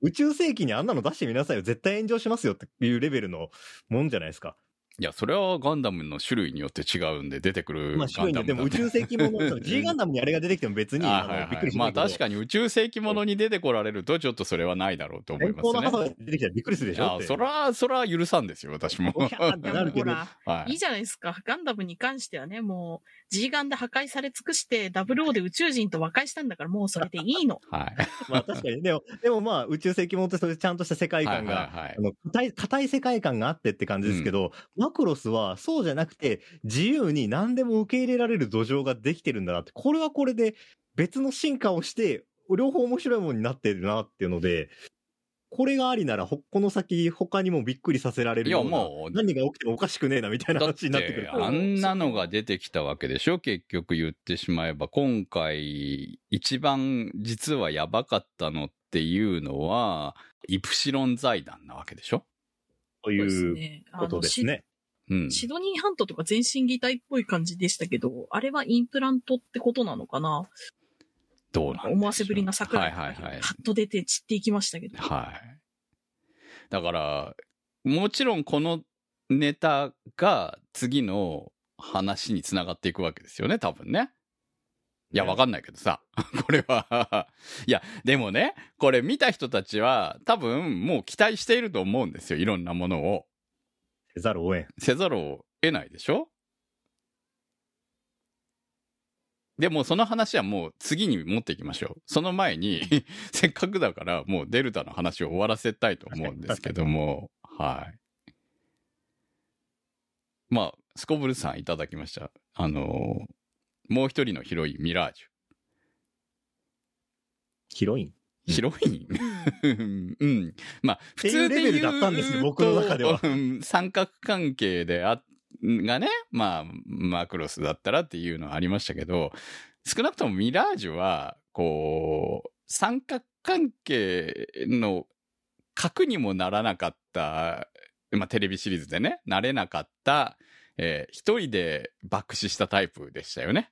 宇宙世紀にあんなの出してみなさいよ。絶対炎上しますよっていうレベルのもんじゃないですか。い。いや、それはガンダムの種類によって違うんで出てくるまあ、ガンダムだでも宇宙世紀もの、G ガンダムにあれが出てきても別に、あのあはいはいびっくりし。まあ確かに宇宙世紀ものに出てこられるとちょっとそれはないだろうと思いますね。母が出てきたらびっくりするでしょってあそら、そら許さんですよ、私も。なるけど。はいいいじゃないですか。ガンダムに関してはね、もう G ガンで破壊され尽くして、00で宇宙人と和解したんだから、もうそれでいいの。はい。まあ確かに。でも、でもまあ宇宙世紀ものってそういうちゃんとした世界観が、はいはいはいあの、硬い、硬い世界観があってって感じですけど、マクロスはそうじゃなくて、自由に何でも受け入れられる土壌ができてるんだなって、これはこれで別の進化をして、両方面白いものになってるなっていうので、これがありなら、ほこの先、他にもびっくりさせられるような、いやもう何が起きてもおかしくねえなみたいな話になってくるて、。あんなのが出てきたわけでしょ結局言ってしまえば、今回、一番実はやばかったのっていうのは、イプシロン財団なわけでしょ？ということの、ですね。うん。シシドニーハントとか全身擬態っぽい感じでしたけど、あれはインプラントってことなのかな？どうなんでしょう思わせぶりな桜はいがはいはい。パッと出て散っていきましたけど。はい。だから、もちろんこのネタが次の話につながっていくわけですよね、多分ね。いや、ねわかんないけどさ。これはいや、でもね、これ見た人たちは多分もう期待していると思うんですよ。いろんなものを。せざるを得ん。せざるを得ないでしょ？でもその話はもう次に持っていきましょう。その前に、せっかくだからもうデルタの話を終わらせたいと思うんですけども、はい。まあ、スコブルさんいただきました。あのーもう一人のヒロイン、ミラージヒロイン。ュ。ヒロインうん。まあ、普通レベルだったんですよ僕の中ではうん三角関係であ、がね、まあ、マクロスだったらっていうのはありましたけど、少なくともミラージュは、こう、三角関係の核にもならなかった、まあ、テレビシリーズでね、なれなかった、えー一人で爆死したタイプでしたよね。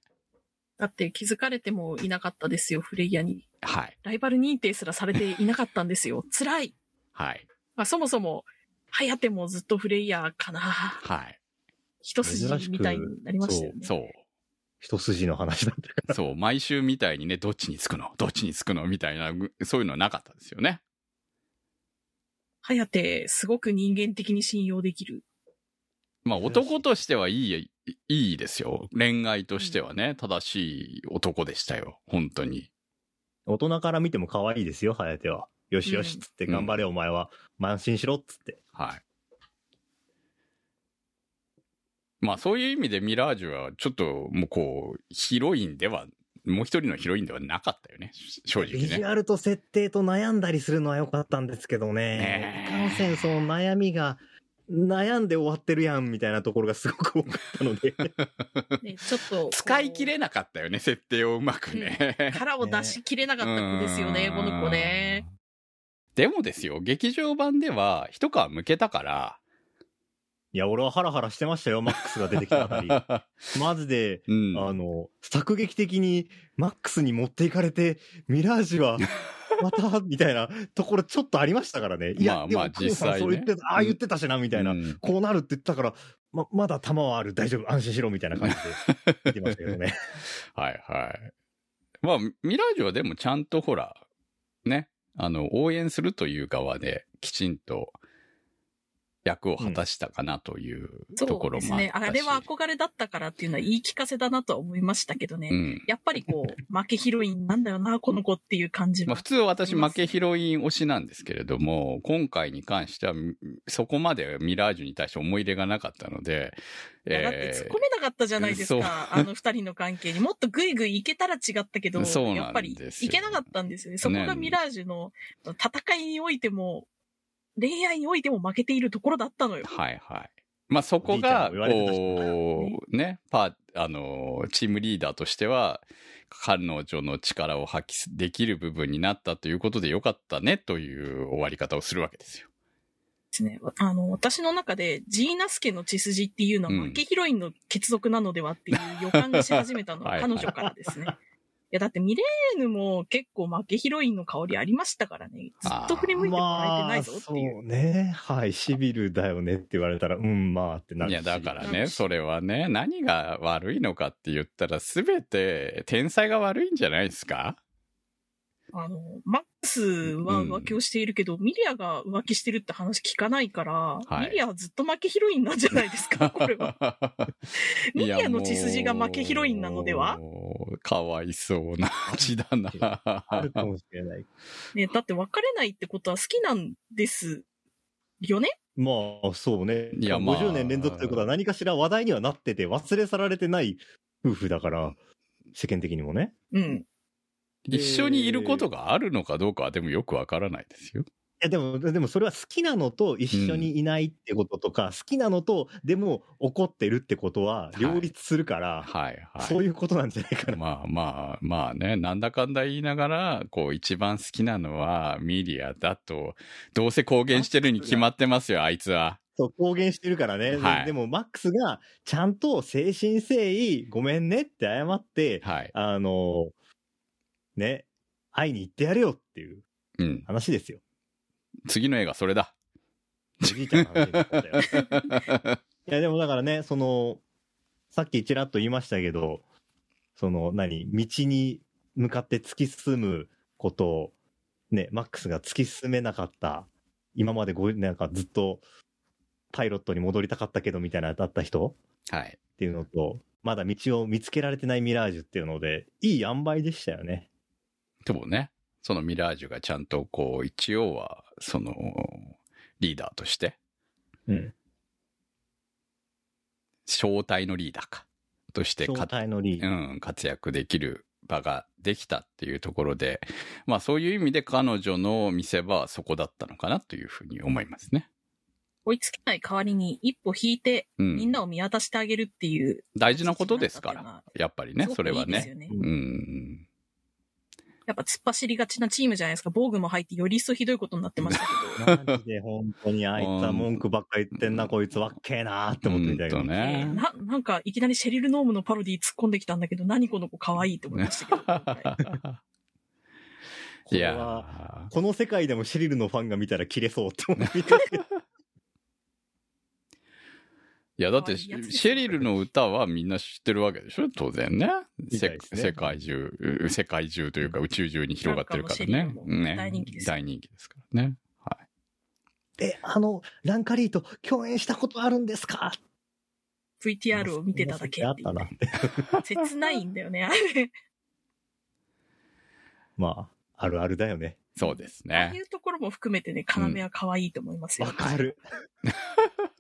だって気づかれてもいなかったですよ、フレイヤに。はい。ライバル認定すらされていなかったんですよ。辛い。はい。まあそもそも、ハヤテもずっとフレイヤーかな。はい。一筋みたいになりましたよね。そう。一筋の話だったから。そう、毎週みたいにね、どっちにつくの？どっちにつくの？みたいな、ぐそういうのはなかったですよね。ハヤテ、すごく人間的に信用できる。まあ、男としてはいい、いいですよ。恋愛としてはね、正しい男でしたよ。本当に。大人から見ても可愛いですよ、ハヤテは。よしよし、つって、うん頑張れ、お前は。慢心しろ、つって。はい。まあ、そういう意味でミラージュは、ちょっと、もうこう、ヒロインでは、もう一人のヒロインではなかったよね。正直ね。ビジュアルと設定と悩んだりするのは良かったんですけどね。ねえいかんせん、その悩みが、悩んで終わってるやん、みたいなところがすごく多かったので。ね、ちょっと。使い切れなかったよね、設定をうまくね。腹を出しきれなかった子ですよね、うんこの子ね。。でもですよ、劇場版では一皮むけたから。いや、俺はハラハラしてましたよ、マックスが出てきたあたり。マジで、うん。あの、作劇的にマックスに持っていかれて、ミラージュは またみたいなところちょっとありましたからね。いや、まあまあ実際ねそう言ってた、ああ言ってたしな、みたいな。うんこうなるって言ったから、ま、まだ弾はある、大丈夫、安心しろ、みたいな感じで 言ってましたけどね。はいはい。まあ、ミラージュはでもちゃんとほら、ね、あの、応援するという側できちんと役を果たしたかなというとそこうですね。ろもあったし。あれは憧れだったからっていうのは言い聞かせだなとは思いましたけどね。うん。やっぱりこう、負けヒロインなんだよな、この子っていう感じは。まあ普通私負けヒロイン推しなんですけれども、今回に関してはみそこまでミラージュに対して思い入れがなかったので、いやだって突っえ込めなかったじゃないですそうか、あの二人の関係に。もっとグイグイいけたら違ったけど、やっぱりいけなかったんですよね。そこがミラージュの戦いにおいても、恋愛においても負けているところだったのよ。はいはい。まあそこが、こう、ね、パー、あの、チームリーダーとしては、彼女の力を発揮できる部分になったということでよかったねという終わり方をするわけですよ。ですね。あの、私の中で、ジーナスケの血筋っていうのはうん負けヒロインの血族なのではっていう予感がし始めたのは はい彼女からですね。いや、だってミレーヌも結構負けヒロインの香りありましたからね。ずっと振り向いてもらえてないぞっていう。そうね。はい。シビルだよねって言われたら、うん、まあってなるし。いや、だからね、それはね、何が悪いのかって言ったら、すべて天才が悪いんじゃないですか？あの、マックスは浮気をしているけど、ミリアが浮気してるって話聞かないから、はいミリアはずっと負けヒロインなんじゃないですか、これは。ミリアの血筋が負けヒロインなのでは？かわいそうな血だな。あるかもしれない。ね、だって別れないってことは好きなんですよね？まあ、そうね。いやまあ50年連続ということは何かしら話題にはなってて、忘れ去られてない夫婦だから、世間的にもね。うん。一緒にいることがあるのかどうかはでもよくわからないですよ。いや、でも、でもそれは好きなのと一緒にいないってこととか、好きなのと、でも怒ってるってことは両立するから、はいはい。そういうことなんじゃないかな。まあまあまあね、なんだかんだ言いながら、こう一番好きなのはミリアだと、どうせ公言してるに決まってますよ、あいつは。そう、公言してるからね。ではいでも、マックスが、ちゃんと誠心誠意、ごめんねって謝って、はい。あの、ね、会いに行ってやれよっていううん。話ですよ。次の映画それだ。おじいちゃんの話になっちゃったよ。いや、でもだからね、その、さっきちらっと言いましたけど、その、何、道に向かって突き進むことを、ね、マックスが突き進めなかった、今までご、なんかずっと、パイロットに戻りたかったけどみたいなだった人はい。っていうのと、まだ道を見つけられてないミラージュっていうので、いい塩梅でしたよね。でもね、そのミラージュがちゃんとこう、一応は、その、リーダーとして、うん。正体のリーダーか。として正か、体のリーうダー。ん、活躍できる場ができたっていうところで、まあそういう意味で彼女の見せ場はそこだったのかなというふうに思いますね。追いつけない代わりに一歩引いて、うん。みんなを見渡してあげるっていう。大事なことですから。やっぱりね、それはいね。いですよね。うん。やっぱ突っ走りがちなチームじゃないですか。防具も入ってより一層ひどいことになってましたけど。マジで本当にあいつは文句ばっか言ってんな、こいつわっけえなーって思ってみたいけどほんとねな、なんか、いきなりシェリル・ノームのパロディ突っ込んできたんだけど、何この子可愛いって思いましたけど。いやは、この世界でもシリルのファンが見たら切れそうって思って見たけど。いや、だって、シェリルの歌はみんな知ってるわけでしょ？当然ね。ね世界中、う世界中というか宇宙中に広がってるからねね大人気です大人気ですからね。はい。え、あの、ランカリーと共演したことあるんですか？VTR を見てただけあったなって。切ないんだよね、あれ。まあ、あるあるだよね。そうですね。ああいうところも含めてね、要は可愛いと思いますよ。わかる。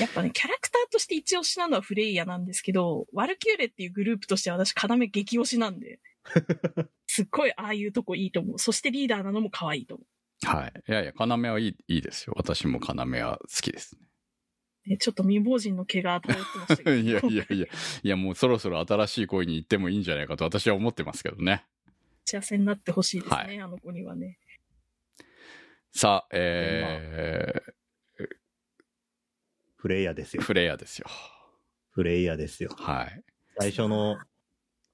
やっぱね、キャラクターとして一押しなのはフレイヤなんですけど、ワルキューレっていうグループとしては私、要激推しなんで。すっごいああいうとこいいと思う。そしてリーダーなのも可愛いと思はい。いやいや、要はいいいいですよ。私も要は好きですう。ね、ちょっと未亡人の毛が漂ってましたけど。ね。いやいやいや、いやもうそろそろ新しい恋に行ってもいいんじゃないかと私は思ってますけどね。幸せになってほしいですね、はいあの子にはね。さあ、えフレイヤですー、よ。フレイヤですよ。フレイヤですよ。はい。最初の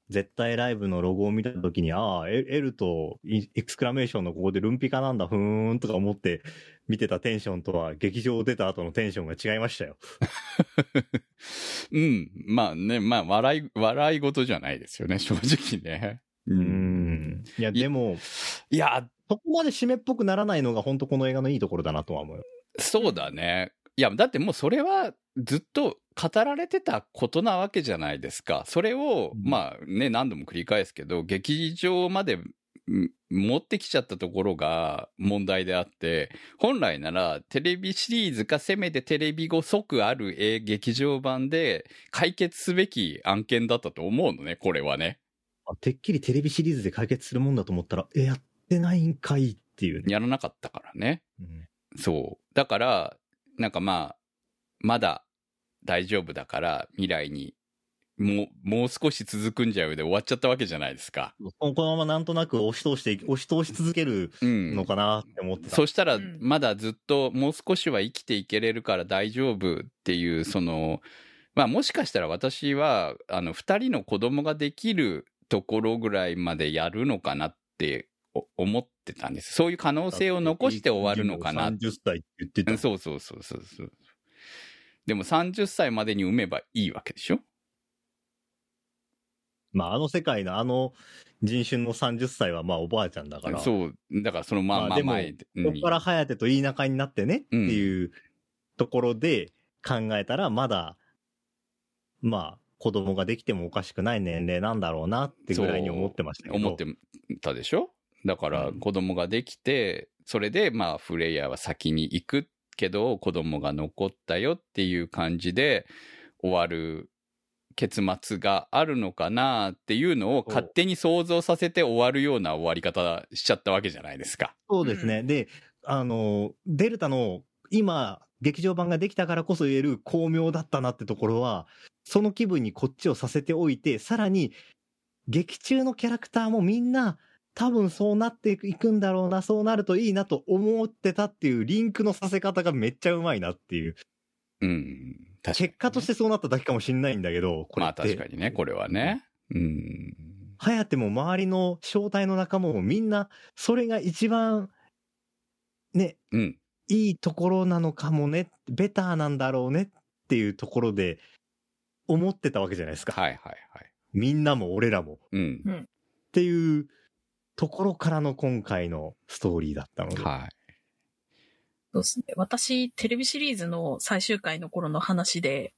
絶対ライブのロゴを見たときに、ああ、L とイエクスクラメーションのここでルンピカなんだ、ふーんとか思って見てたテンションとは、劇場出た後のテンションが違いましたよ。うん。まあね、まあ、笑い、笑い事じゃないですよね、正直ね。うう。ん。いや、でも、いや、そこまで締めっぽくならないのが本当この映画のいいところだなとは思うよ。そうだね。いや、だってもうそれはずっと語られてたことなわけじゃないですか。それを、うんまあね、何度も繰り返すけど、劇場までん持ってきちゃったところが問題であって、本来ならテレビシリーズかせめてテレビ後即ある映劇場版で解決すべき案件だったと思うのね、これはね。あてっきりテレビシリーズで解決するもんだと思ったら、え、やってないんかいっていうね。やらなかったからね。うんそう。だから、なんかまあ、まだ大丈夫だから未来にもう、もう少し続くんじゃうで終わっちゃったわけじゃないですか。このままなんとなく押し通して押し通し続けるうん。のかなって思ってた。そしたらうん、まだずっともう少しは生きていけれるから大丈夫っていう、その、まあもしかしたら私は、あの、二人の子供ができるところぐらいまでやるのかなってお思ってたんです。そういう可能性を残して終わるのかな30歳って言ってた。うんそうそうそうそうそう。でも30歳までに産めばいいわけでしょ？まあ、あの世界のあの人種の30歳はまあおばあちゃんだから。そう。だからそのまあまあまあでも前に。ここから颯といい仲になってねっていうところで考えたら、まだ、まあ、子供ができてもおかしくない年齢なんだろうなってぐらいに思ってましたけど。思ってたでしょ？だからうん子供ができて、それでまあフレイヤーは先に行くけど子供が残ったよっていう感じで終わる結末があるのかなっていうのを勝手に想像させて終わるような終わり方しちゃったわけじゃないですか。そうですね。で、あの、デルタの今、劇場版ができたからこそ言える巧妙だったなってところは、その気分にこっちをさせておいて、さらに、劇中のキャラクターもみんな、多分そうなっていくんだろうな、そうなるといいなと思ってたっていうリンクのさせ方がめっちゃうまいなっていう。うん。確かに結果としてそうなっただけかもしれないんだけど、これまあ。確かにね、これはね。うん。颯も周りの正体の仲間もみんな、それが一番、ね、うん。いいところなのかもね、ベターなんだろうねっていうところで思ってたわけじゃないですか。はいはいはい。みんなも俺らも。うん。っていうところからの今回のストーリーだったので。はい。そうですね。私、テレビシリーズの最終回の頃の話で、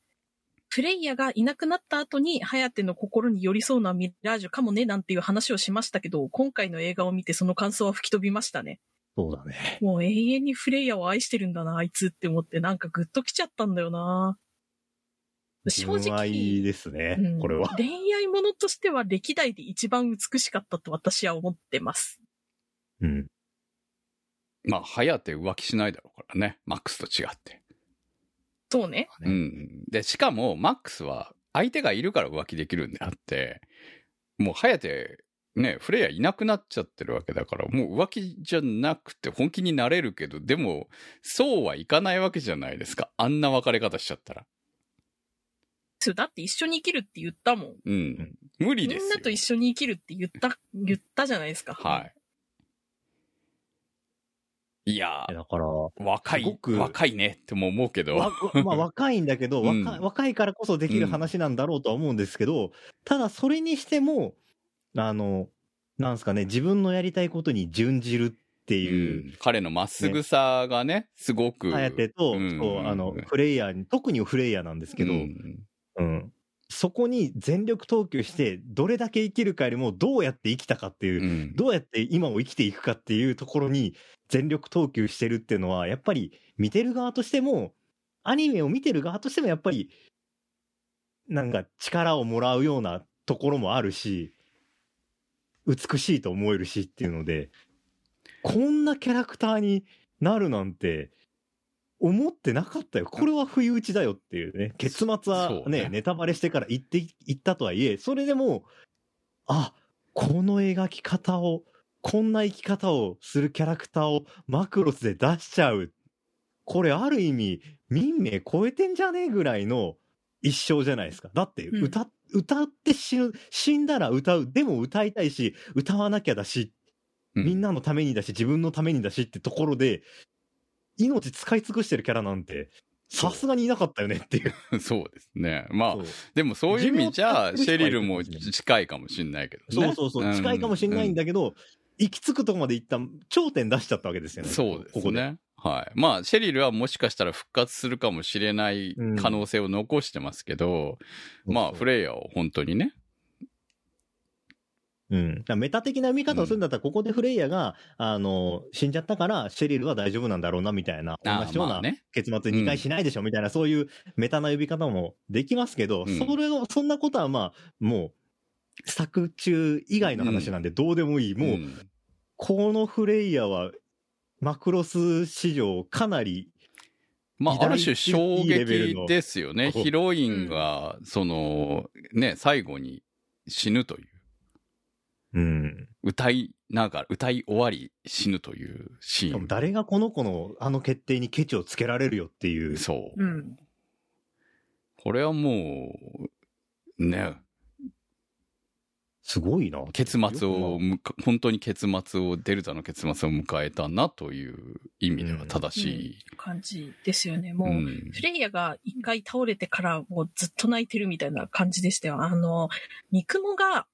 フレイヤがいなくなった後に、ハヤテの心に寄り添うのはミラージュかもね、なんていう話をしましたけど、今回の映画を見てその感想は吹き飛びましたね。そうだね。もう永遠にフレイヤを愛してるんだな、あいつって思って、なんかグッときちゃったんだよな。正純愛直、ですね、うんこれは。恋愛ものとしては歴代で一番美しかったと私は思ってます。うん。まあ、はやて浮気しないだろうからね。マックスと違って。そうね。ねうん。で、しかも、マックスは相手がいるから浮気できるんであって、もう、はやて、ね、フレイヤいなくなっちゃってるわけだから、もう浮気じゃなくて本気になれるけど、でも、そうはいかないわけじゃないですか。あんな別れ方しちゃったら。そうだって一緒に生きるって言ったもん。うん。無理みですよ。んなと一緒に生きるって言った、言ったじゃないですか。はい。いやー、だから、若い若いねっても思うけど。わまあ若いんだけど、うん若い若いからこそできる話なんだろうとは思うんですけど、ただそれにしても、あの、なんすかね、自分のやりたいことに準じるっていう、うん彼のまっすぐさがね、すごく。颯と、うんそう、あの、フレイヤーに、特にフレイヤーなんですけど、ううん、んそこに全力投球して、どれだけ生きるかよりも、どうやって生きたかっていう、うん。どうやって今を生きていくかっていうところに全力投球してるっていうのは、やっぱり見てる側としても、アニメを見てる側としてもやっぱり、なんか力をもらうようなところもあるし、美しいと思えるしっていうので、こんなキャラクターになるなんて、思ってなかったよ。これは不意打ちだよっていうね。結末はねね、ネタバレしてから言って、言ったとはいえ、それでも、あ、この描き方を、こんな生き方をするキャラクターをマクロスで出しちゃう。これある意味、民名超えてんじゃねえぐらいの一生じゃないですか。だってうん歌、歌って死ぬ、死んだら歌う、でも歌いたいし、歌わなきゃだし、うんみんなのためにだし、自分のためにだしってところで、命使い尽くしてるキャラなんて、さすがにいなかったよねっていう。そうですね。まあでもそういう意味じゃ、シェリルも近いかもしんないけどね。そうそうそう、近いかもしれないんだけど、行き着くとこまで行った頂点出しちゃったわけですよね。そうですここで。ね。はい。まあ、シェリルはもしかしたら復活するかもしれない可能性を残してますけど、まあ、フレイヤーを本当にね。うん。メタ的な見方をするんだったら、ここでフレイヤが、あの、死んじゃったから、シェリルは大丈夫なんだろうな、みたいな、あ同じような。結末2回しないでしょ、みたいな、そういうメタな呼び方もできますけど、うんそれを、そんなことはまあ、もう、作中以外の話なんでどうでもいい。もう、んこのフレイヤは、マクロス史上かなり、まあ、ある種衝撃のですよね。ヒロインが、その、ね、最後に死ぬという。うん。歌いながら、歌い終わり死ぬというシーン。誰がこの子のあの決定にケチをつけられるよっていう。そう。うん。これはもう、ね、すごいな。結末を本当に結末を、デルタの結末を迎えたなという意味では正しい。感じですよね。もう、うんフレイヤが一回倒れてからもうずっと泣いてるみたいな感じでしたよ。あの、ミクモが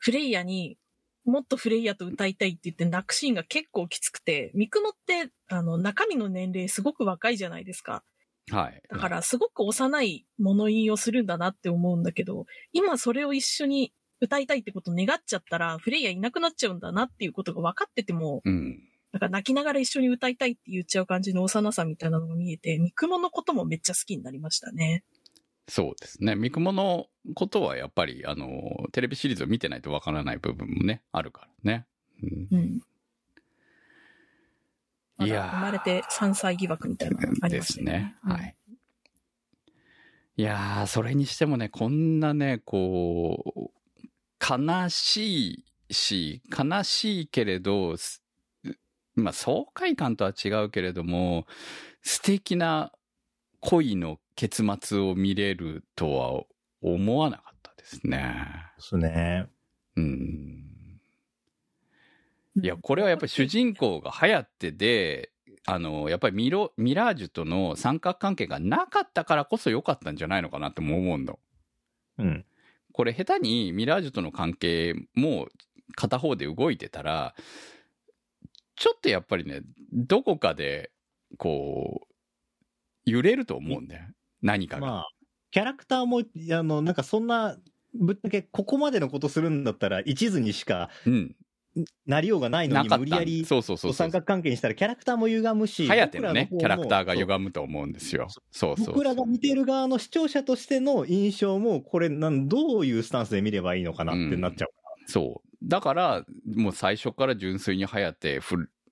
フレイヤにもっとフレイヤと歌いたいって言って泣くシーンが結構きつくて、ミクモってあの中身の年齢すごく若いじゃないですか。はい。だからすごく幼い物言いをするんだなって思うんだけど、今それを一緒に歌いたいってことを願っちゃったら、フレイヤいなくなっちゃうんだなっていうことが分かってても、うん。なんか泣きながら一緒に歌いたいって言っちゃう感じの幼さみたいなのが見えて、ミクモのこともめっちゃ好きになりましたね。そうですね。ミクモのことはやっぱり、あの、テレビシリーズを見てないとわからない部分もね、あるからね。うんうん。いやー生まれて3歳疑惑みたいなのありでましたすね。はい。いやー、それにしてもね、こんなね、こう、悲しいし、悲しいけれど、すまあ、爽快感とは違うけれども、素敵な恋の結末を見れるとは思わなかったですね。ですね。うん。いや、これはやっぱり主人公が流行ってで、あの、やっぱりミロ、ミラージュとの三角関係がなかったからこそ良かったんじゃないのかなっても思うの。うん。これ下手にミラージュとの関係も片方で動いてたら、ちょっとやっぱりね、どこかで、こう、揺れると思うんだよ。何かが。まあ、キャラクターも、あの、なんかそんな、ぶっちゃけここまでのことするんだったら、一途にしかうん。なりようがないのに。無理やりそうそうそう三。角関係にしたらキャラクターも歪むし、はやてのね、キャラクターがむ。歪むと思うんですよ。そうそう。僕らが見てる側の視聴者としての印象も、これなん、どういうスタンスで見ればいいのかなってなっちゃう。そう。だから、もう最初から純粋にハヤテ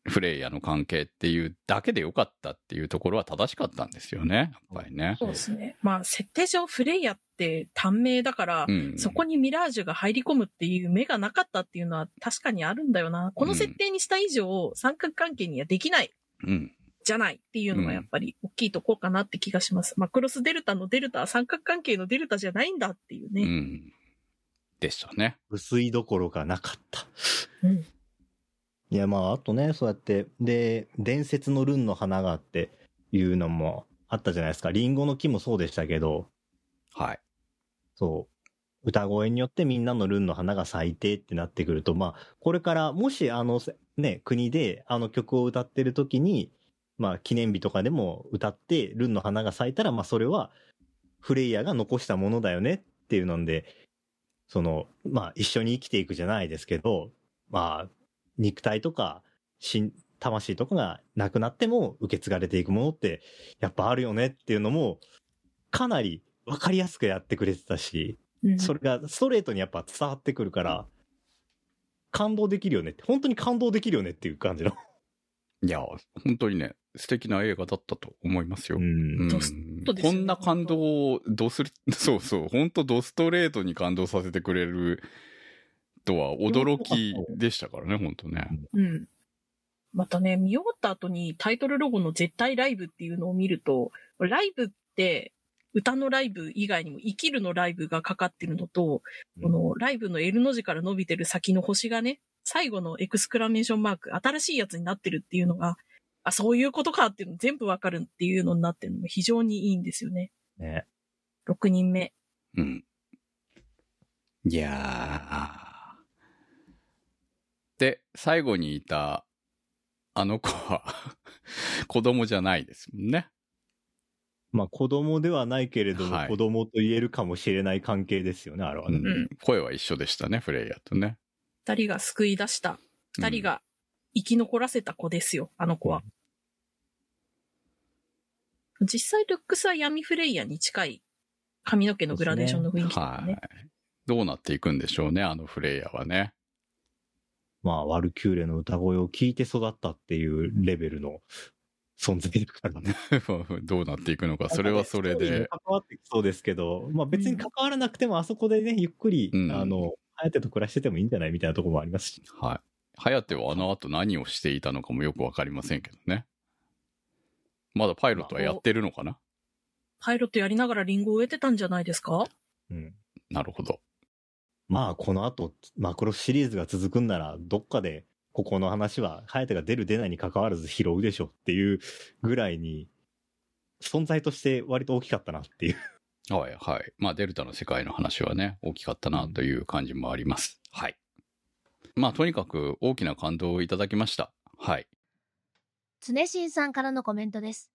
フフレイヤの関係っていうだけでよかったっていうところは正しかったんですよね。やっぱりね。そうですね。まあ、設定上フレイヤって短命だから、うん。そこにミラージュが入り込むっていう目がなかったっていうのは確かにあるんだよな。この設定にした以上、三角関係にはできないうん。じゃないっていうのがやっぱり大きいとこかなって気がします。マクロスデルタのデルタは三角関係のデルタじゃないんだっていううね。ん。でしたね。薄いどころかなかった。うん。いや、まあ、あとね、そうやって、で、伝説のルンの花があっていうのもあったじゃないですか。リンゴの木もそうでしたけど、はい。そう。歌声によってみんなのルンの花が咲いてってなってくると、まあ、これからもしあの、ね、国であの曲を歌ってる時に、まあ、記念日とかでも歌ってルンの花が咲いたら、まあ、それはフレイヤが残したものだよねっていうので、その、まあ、一緒に生きていくじゃないですけど、まあ、肉体とか、心、魂とかがなくなっても受け継がれていくものって、やっぱあるよねっていうのも、かなりわかりやすくやってくれてたし、うんそれがストレートにやっぱ伝わってくるから、感動できるよねって、本当に感動できるよねっていう感じの。いや、本当にね、素敵な映画だったと思いますよ。んうんねこんな感動を、ドス、そうそう、本当ドストレートに感動させてくれるとは驚きでしたからね、本当ね。うん。またね、見終わった後にタイトルロゴの絶対ライブっていうのを見ると、ライブって歌のライブ以外にも生きるのライブがかかってるのと、うんこのライブの L の字から伸びてる先の星がね、最後のエクスクラメーションマーク、新しいやつになってるっていうのが、あ、そういうことかっていうの全部わかるっていうのになってるのも非常にいいんですよね。ね。6人目。うん。いや最後にいた、あの子は、子供じゃないですもんね。まあ子供ではないけれども、はい子供と言えるかもしれない関係ですよね、あれはね。うんうん声は一緒でしたね、フレイヤとね。二人が救い出した。二人が生き残らせた子ですよ、あの子は。実際、ルックスは闇フレイヤに近い髪の毛のグラデーションの雰囲気とかはいね。。どうなっていくんでしょうね、あのフレイヤはね。まあ、ワルキューレの歌声を聞いて育ったっていうレベルの存在だからね。どうなっていくのか、それはそれで。関わってきそうですけど、まあ別に関わらなくてもあそこでね、ゆっくり、うんあの、ハヤテと暮らしててもいいんじゃないみたいなところもありますし。はい。ハヤテはあの後何をしていたのかもよくわかりませんけどね。まだパイロットはやってるのかな？パイロットやりながらリンゴを植えてたんじゃないですか？うん。なるほど。まあ、この後、マクロスシリーズが続くんなら、どっかで、ここの話は、ハヤテが出る出ないに関わらず拾うでしょっていうぐらいに、存在として割と大きかったなっていう。はいはい。まあ、デルタの世界の話はね、大きかったなという感じもあります。はい。まあ、とにかく大きな感動をいただきました。はい。常新さんからのコメントです。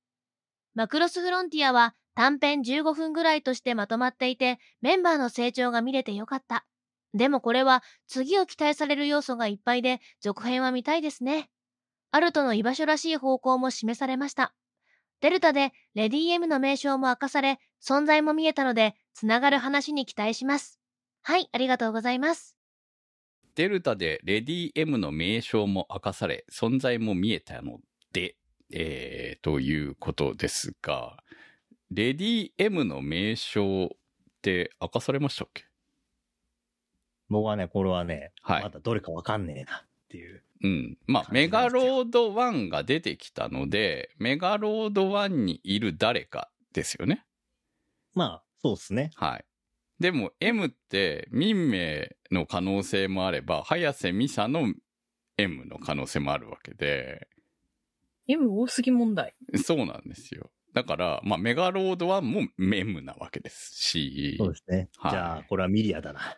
マクロスフロンティアは短編15分ぐらいとしてまとまっていて、メンバーの成長が見れてよかった。でもこれは次を期待される要素がいっぱいで、続編は見たいですね。アルトの居場所らしい方向も示されました。デルタでレディー M の名称も明かされ、存在も見えたので、つながる話に期待します。はい、ありがとうございます。デルタでレディー M の名称も明かされ、存在も見えたので、えー、ということですが、レディー M の名称って明かされましたっけ？僕はね、これはね、はいまだどれかわかんねえなっていう。うん。まあ、メガロード1が出てきたので、メガロード1にいる誰かですよね。まあ、そうですね。はい。でも M って民名の可能性もあれば、早瀬美沙の M の可能性もあるわけで、M 多すぎ問題。そうなんですよ。だから、まあ、メガロード1も M なわけですし、そうですね。はいじゃあ、これはミリアだな。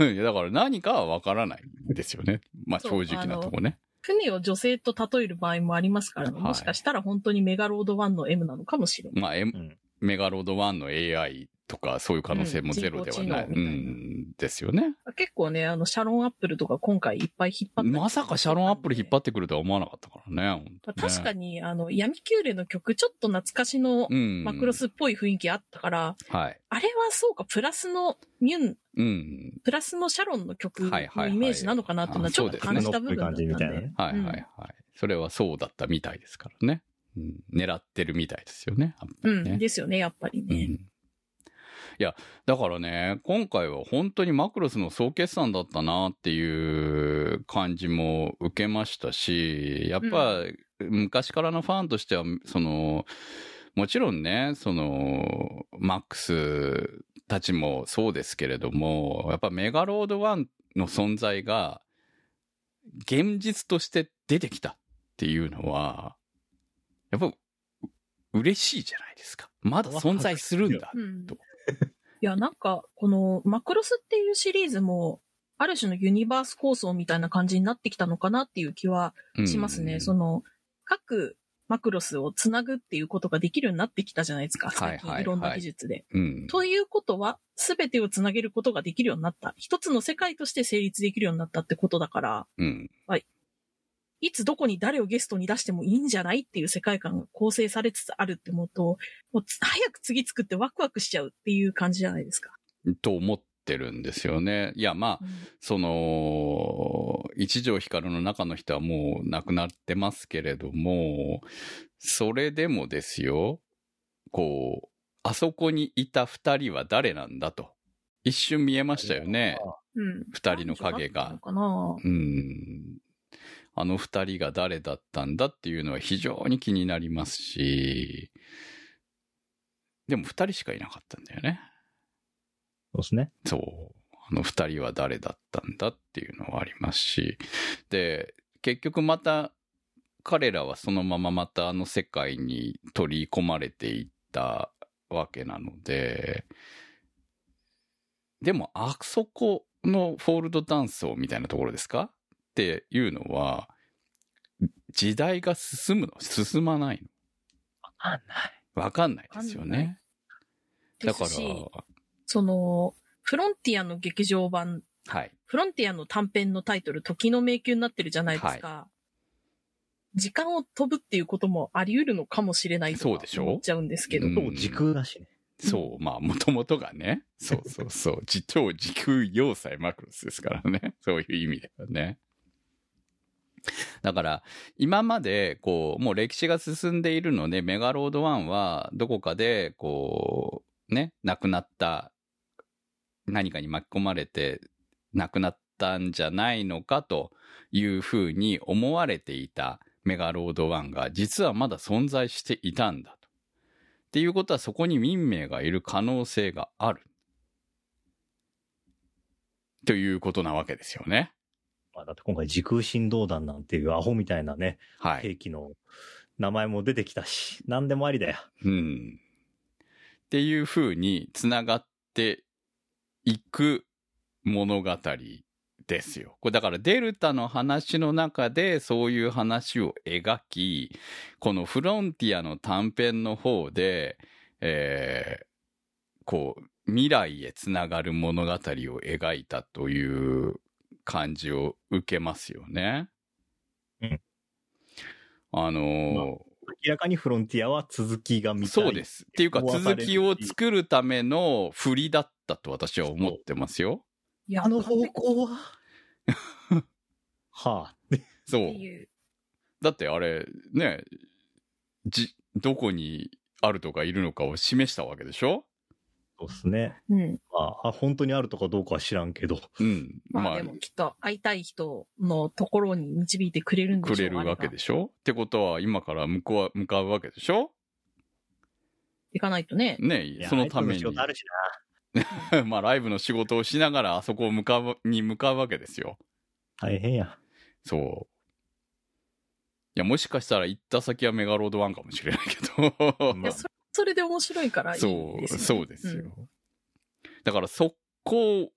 いやだから何かはわからないんですよね。まあ、正直なとこね。船を女性と例える場合もありますからね。はいもしかしたら本当にメガロード1の M なのかもしれない。まあ、M うん。メガロード1の AI とかそういう可能性もゼロではない。うんですよね。結構ね、あの、シャロンアップルとか今回いっぱい引っ張ってまさかシャロンアップル引っ張ってくるとは思わなかったからね。ね確かに、あの、闇キューレの曲、ちょっと懐かしのうん。マクロスっぽい雰囲気あったから、はい。あれはそうか、プラスのミュン、うん。プラスのシャロンの曲のイメージなのかなっていうのはちょっと感じた部分だったんで。はいはいはい。それはそうだったみたいですからね。うん、狙ってるみたいですよね。やっぱうん、ですよね、やっぱりね。うんいや、だからね、今回は本当にマクロスの総決算だったなっていう感じも受けましたし、やっぱ、昔からのファンとしては、その、もちろんね、その、マックスたちもそうですけれども、やっぱメガロード1の存在が、現実として出てきたっていうのは、やっぱ、う嬉しいじゃないですか。まだ存在するんだ。うんといや、なんか、このマクロスっていうシリーズも、ある種のユニバース構想みたいな感じになってきたのかなっていう気はしますね。うんその、各マクロスをつなぐっていうことができるようになってきたじゃないですか。最近いろんな技術で。うん。ということは、すべてをつなげることができるようになった。一つの世界として成立できるようになったってことだから、うん。いつどこに誰をゲストに出してもいいんじゃないっていう世界観が構成されつつあるって思うと、もうつ 早く次作ってワクワクしちゃうっていう感じじゃないですか。と思ってるんですよね。いや、まあ、その、一条光の中の人はもう亡くなってますけれども、それでもですよ、こう、あそこにいた二人は誰なんだと。一瞬見えましたよね。うん。二人の影がうん。あの二人が誰だったんだっていうのは非常に気になりますし、でも二人しかいなかったんだよね。そうですね。そう。あの二人は誰だったんだっていうのはありますし。で、結局また彼らはそのまままたあの世界に取り込まれていったわけなので、でもあそこのフォールドダンスをみたいなところですか？っていうのは、時代が進むの？進まないわかんない。のわかんないですよね。だからその、フロンティアの劇場版、はい。フロンティアの短編のタイトル、時の迷宮になってるじゃないですか。時間を飛ぶっていうこともあり得るのかもしれないとかそうでしょ？思っちゃうんですけど。うんそう、時空だしね。そう、まあ、もともとがね。そうそうそう。自超時空要塞マクロスですからね。そういう意味ではね。だから、今まで、こう、もう歴史が進んでいるので、メガロード1は、どこかで、こう、ね、亡くなった、何かに巻き込まれて、亡くなったんじゃないのかというふうに思われていたメガロード1が、実はまだ存在していたんだと。っていうことはそこに民名がいる可能性がある。ということなわけですよね。まあ、だって今回時空振動弾なんていうアホみたいなね、はい。兵器の名前も出てきたし、何でもありだよ。うん。っていうふうにつながっていく物語ですよ。これだからデルタの話の中でそういう話を描き、このフロンティアの短編の方で、えーこう、未来へつながる物語を描いたという感じを受けますよね。うんあのーま明らかにフロンティアは続きが見たい。そうです。っていうか、続きを作るための振りだったと私は思ってますよ。いやあの方向は？はあ。そうって。いう。だってあれ、ね、じ、どこにあるとかいるのかを示したわけでしょ？そうですね。うん。まあ、あ本当にあるとかどうかは知らんけど。うん。まあまあで、もきっと会いたい人のところに導いてくれるんでしょうくれるわけでししょ？ってことは、今から向こうは、向かうわけでしょ？行かないとね。ねそのためにあるし まあ、ライブの仕事をしながら、あそこを向かう、に向かうわけですよ。な。大変や。そう。いや、もしかしたら行った先はメガロード1かもしれないけど。いやそれそれで面白いからいいですよ、そう、ね。そうですよ。んだからそこ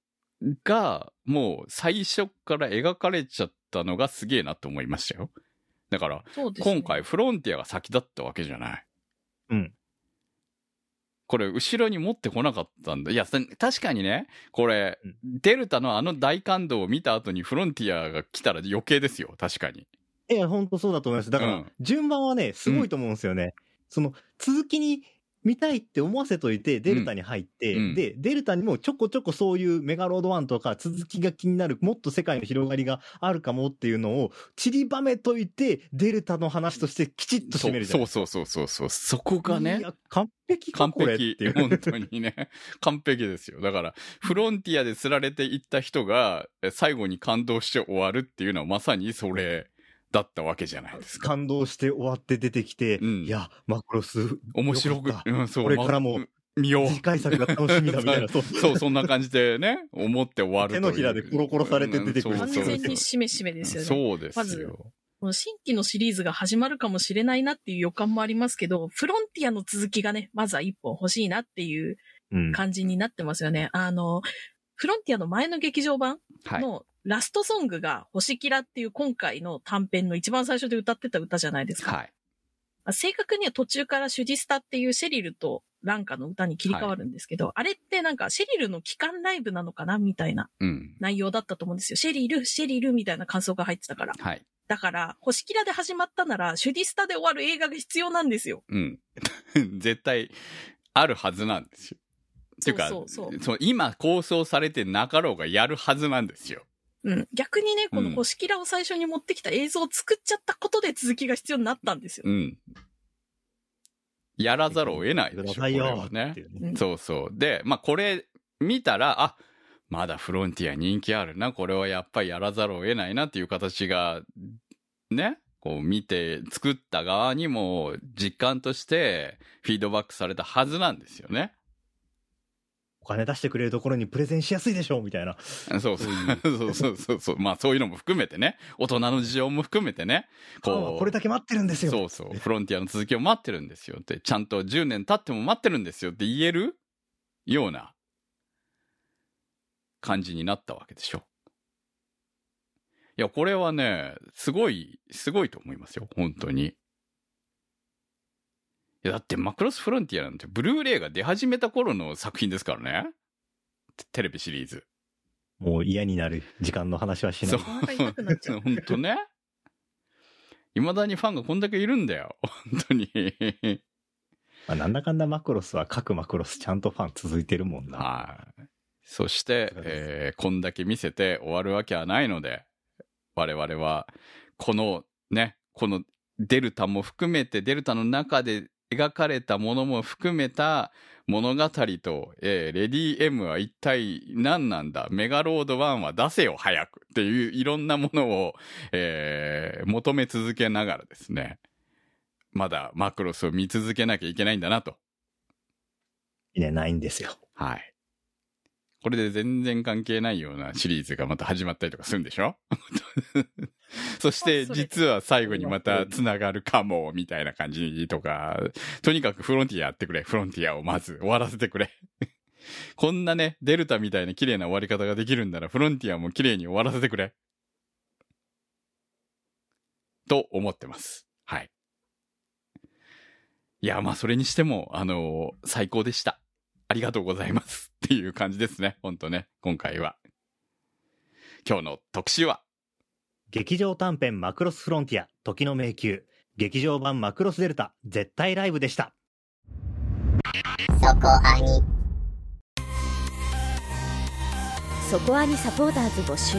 が、もう最初から描かれちゃったのがすげえなと思いましたよ。だから、ね今回フロンティアが先だったわけじゃない。うん。これ、後ろに持ってこなかったんだ。いや、さ確かにね、これ、うんデルタのあの大感動を見た後にフロンティアが来たら余計ですよ。確かに。いや、本当そうだと思います。だから、うん順番はね、すごいと思うんですよね。その、続きに見たいって思わせといて、デルタに入って、うんで、デルタにもちょこちょこそういうメガロード1とか続きが気になる、もっと世界の広がりがあるかもっていうのを散りばめといて、デルタの話としてきちっと締めるじゃないそうそうそうそうそう。そこがねい、や、完璧か完これって璧い。う。本当にね。完璧ですよ。だから、フロンティアで釣られていった人が、え最後に感動して終わるっていうのはまさにそれだったわけじゃないですか。感動して終わって出てきて、うんいや、マクロス、面白くよかっ、たうん、そう。これからもま見よう。次回作が楽しみだみたいな、そう。そう、そんな感じでね、思って終わる。手のひらでコロコロされて出てくる完全にしめしめですよね。そうですまずよ。この新規のシリーズが始まるかもしれないなっていう予感もありますけど、フロンティアの続きがね、まずは一本欲しいなっていううん。感じになってますよね。あの、フロンティアの前の劇場版はい。のラストソングが星キラっていう今回の短編の一番最初で歌ってた歌じゃないですか。はい。まあ正確には途中からシュディスタっていうシェリルとランカの歌に切り替わるんですけど、あれってなんかシェリルの帰還ライブなのかなみたいなうん。内容だったと思うんですよ。シェリル、シェリルみたいな感想が入ってたから。はい。だから、星キラで始まったなら、シュディスタで終わる映画が必要なんですよ。うん。絶対、あるはずなんですよ。っていうか、そうそうそうの今構想されてなかろうがやるはずなんですよ。うん。逆にね、このうん星キラを最初に持ってきた映像を作っちゃったことで続きが必要になったんですよ。うん。やらざるを得ないでしょ、ねそうそう。で、まあこれ見たら、あ、まだフロンティア人気あるな、これはやっぱりやらざるを得ないなっていう形が、ね、こう見て、作った側にも実感としてフィードバックされたはずなんですよね。お金出してくれるところにプレゼンしやすいでしょうみたいな。そうそう。そうそうそうそう。まあそういうのも含めてね。大人の事情も含めてね。ファンはこれだけ待ってるんですよ。そうそう。フロンティアの続きを待ってるんですよって。ちゃんと10年経っても待ってるんですよって言えるような感じになったわけでしょ。いや、これはね、すごい、すごいと思いますよ。本当に。いや、だってマクロスフロンティアなんてブルーレイが出始めた頃の作品ですからね。テテレビシリーズ。もう嫌になる時間の話はしない。そう 本当ね。未だにファンがこんだけいるんだよ。本当に。まあ、なんだかんだマクロスは各マクロスちゃんとファン続いてるもんな。はい。そして、えーこんだけ見せて終わるわけはないので、我々は、このね、このデルタも含めて、デルタの中で描かれたものも含めた物語と、えーレディー M は一体何なんだ？メガロード1は出せよ早くっていういろんなものを、えー求め続けながらですね、まだマクロスを見続けなきゃいけないんだなと。いね、ないんですよ。はい。これで全然関係ないようなシリーズがまた始まったりとかするんでしょ？そして実は最後にまた繋がるかも、みたいな感じとか、とにかくフロンティアやってくれ、フロンティアをまず終わらせてくれ。こんなね、デルタみたいな綺麗な終わり方ができるんなら、フロンティアも綺麗に終わらせてくれ。と思ってます。はい。いや、まあそれにしても、あの最高でした。ありがとうございます。っていう感じですね。ほんとね、今回は。今日の特集は、劇場短編マクロスフロンティア、時の迷宮、劇場版マクロスデルタ、絶対ライブでした。そこアニそこアニサポーターズ募集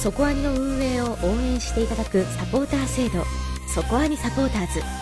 そこアニの運営を応援していただくサポーター制度そこアニサポーターズ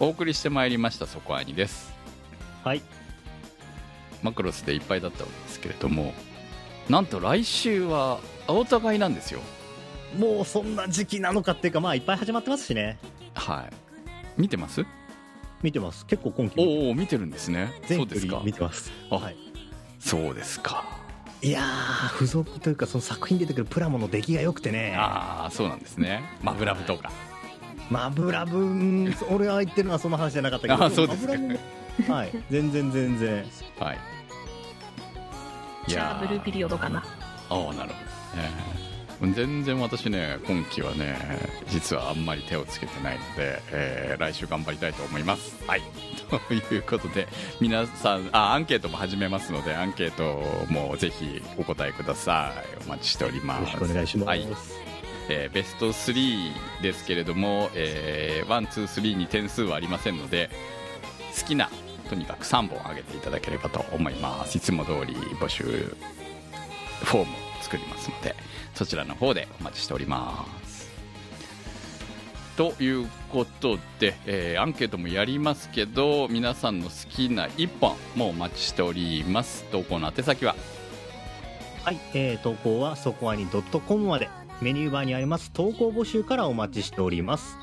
お送りしてまいりました、そこアニです。はい。マクロスでいっぱいだったわけですけれども、なんと来週は、お互いなんですよ。もうそんな時期なのかっていうか、まあいっぱい始まってますしね。はい。見てます？見てます。結構今期。おお見てるんですね。そうですか。見てます。あはい。そうですか。いやー、付属というか、その作品に出てくるプラモの出来が良くてね。ああ、そうなんですね。マブラブとか。マブラブ、うん俺が言ってるのはその話じゃなかったけど。あそうですかマブラブもはい。全然全然。はい。じゃあブルーピリオドかなああ、なるほどね。全然私ね、今期はね、実はあんまり手をつけてないので、えー来週頑張りたいと思います。はい。ということで、皆さん、あ、アンケートも始めますので、アンケートもぜひお答えください。お待ちしております。よろしくお願いします。はいえーベスト3ですけれども、えー、1、2、3に点数はありませんので、好きな、とにかく3本あげていただければと思います。いつも通り募集フォームを作りますので、そちらの方でお待ちしております。ということで、えーアンケートもやりますけど、皆さんの好きな1本もお待ちしております。投稿の宛先は、はい、えー、投稿はそこアニ .com までメニューバーにあります投稿募集からお待ちしております。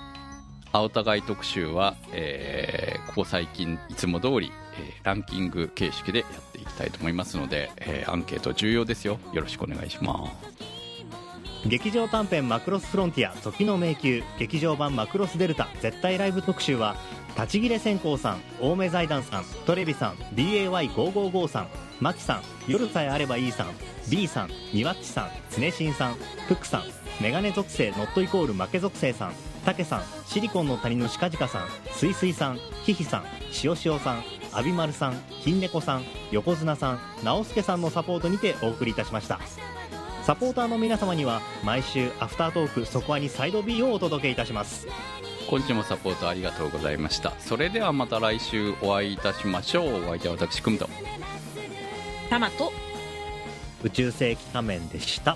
あお互い特集は、えーここ最近いつも通り、えーランキング形式でやっていきたいと思いますので、えーアンケート重要ですよ。よろしくお願いします。劇場短編マクロスフロンティア時の迷宮劇場版マクロスデルタ絶対ライブ特集は立ち切れ線香さん青梅財団さんトレビさん DAY555 さんマキさん夜さえあればいいさん B さんニワッチさん常新さんフックさんメガネ属性ノットイコール負け属性さんタケさんシリコンの谷のシカジカさんスイスイさんヒヒさんシオシオさんアビマルさん金猫さん横綱さん直輔さんのサポートにてお送りいたしました。サポーターの皆様には毎週アフタートークそこはにサイド B をお届けいたします。今週もサポートありがとうございました。それではまた来週お会いいたしましょう。お相手は私くむと。タマと宇宙世紀仮面でした。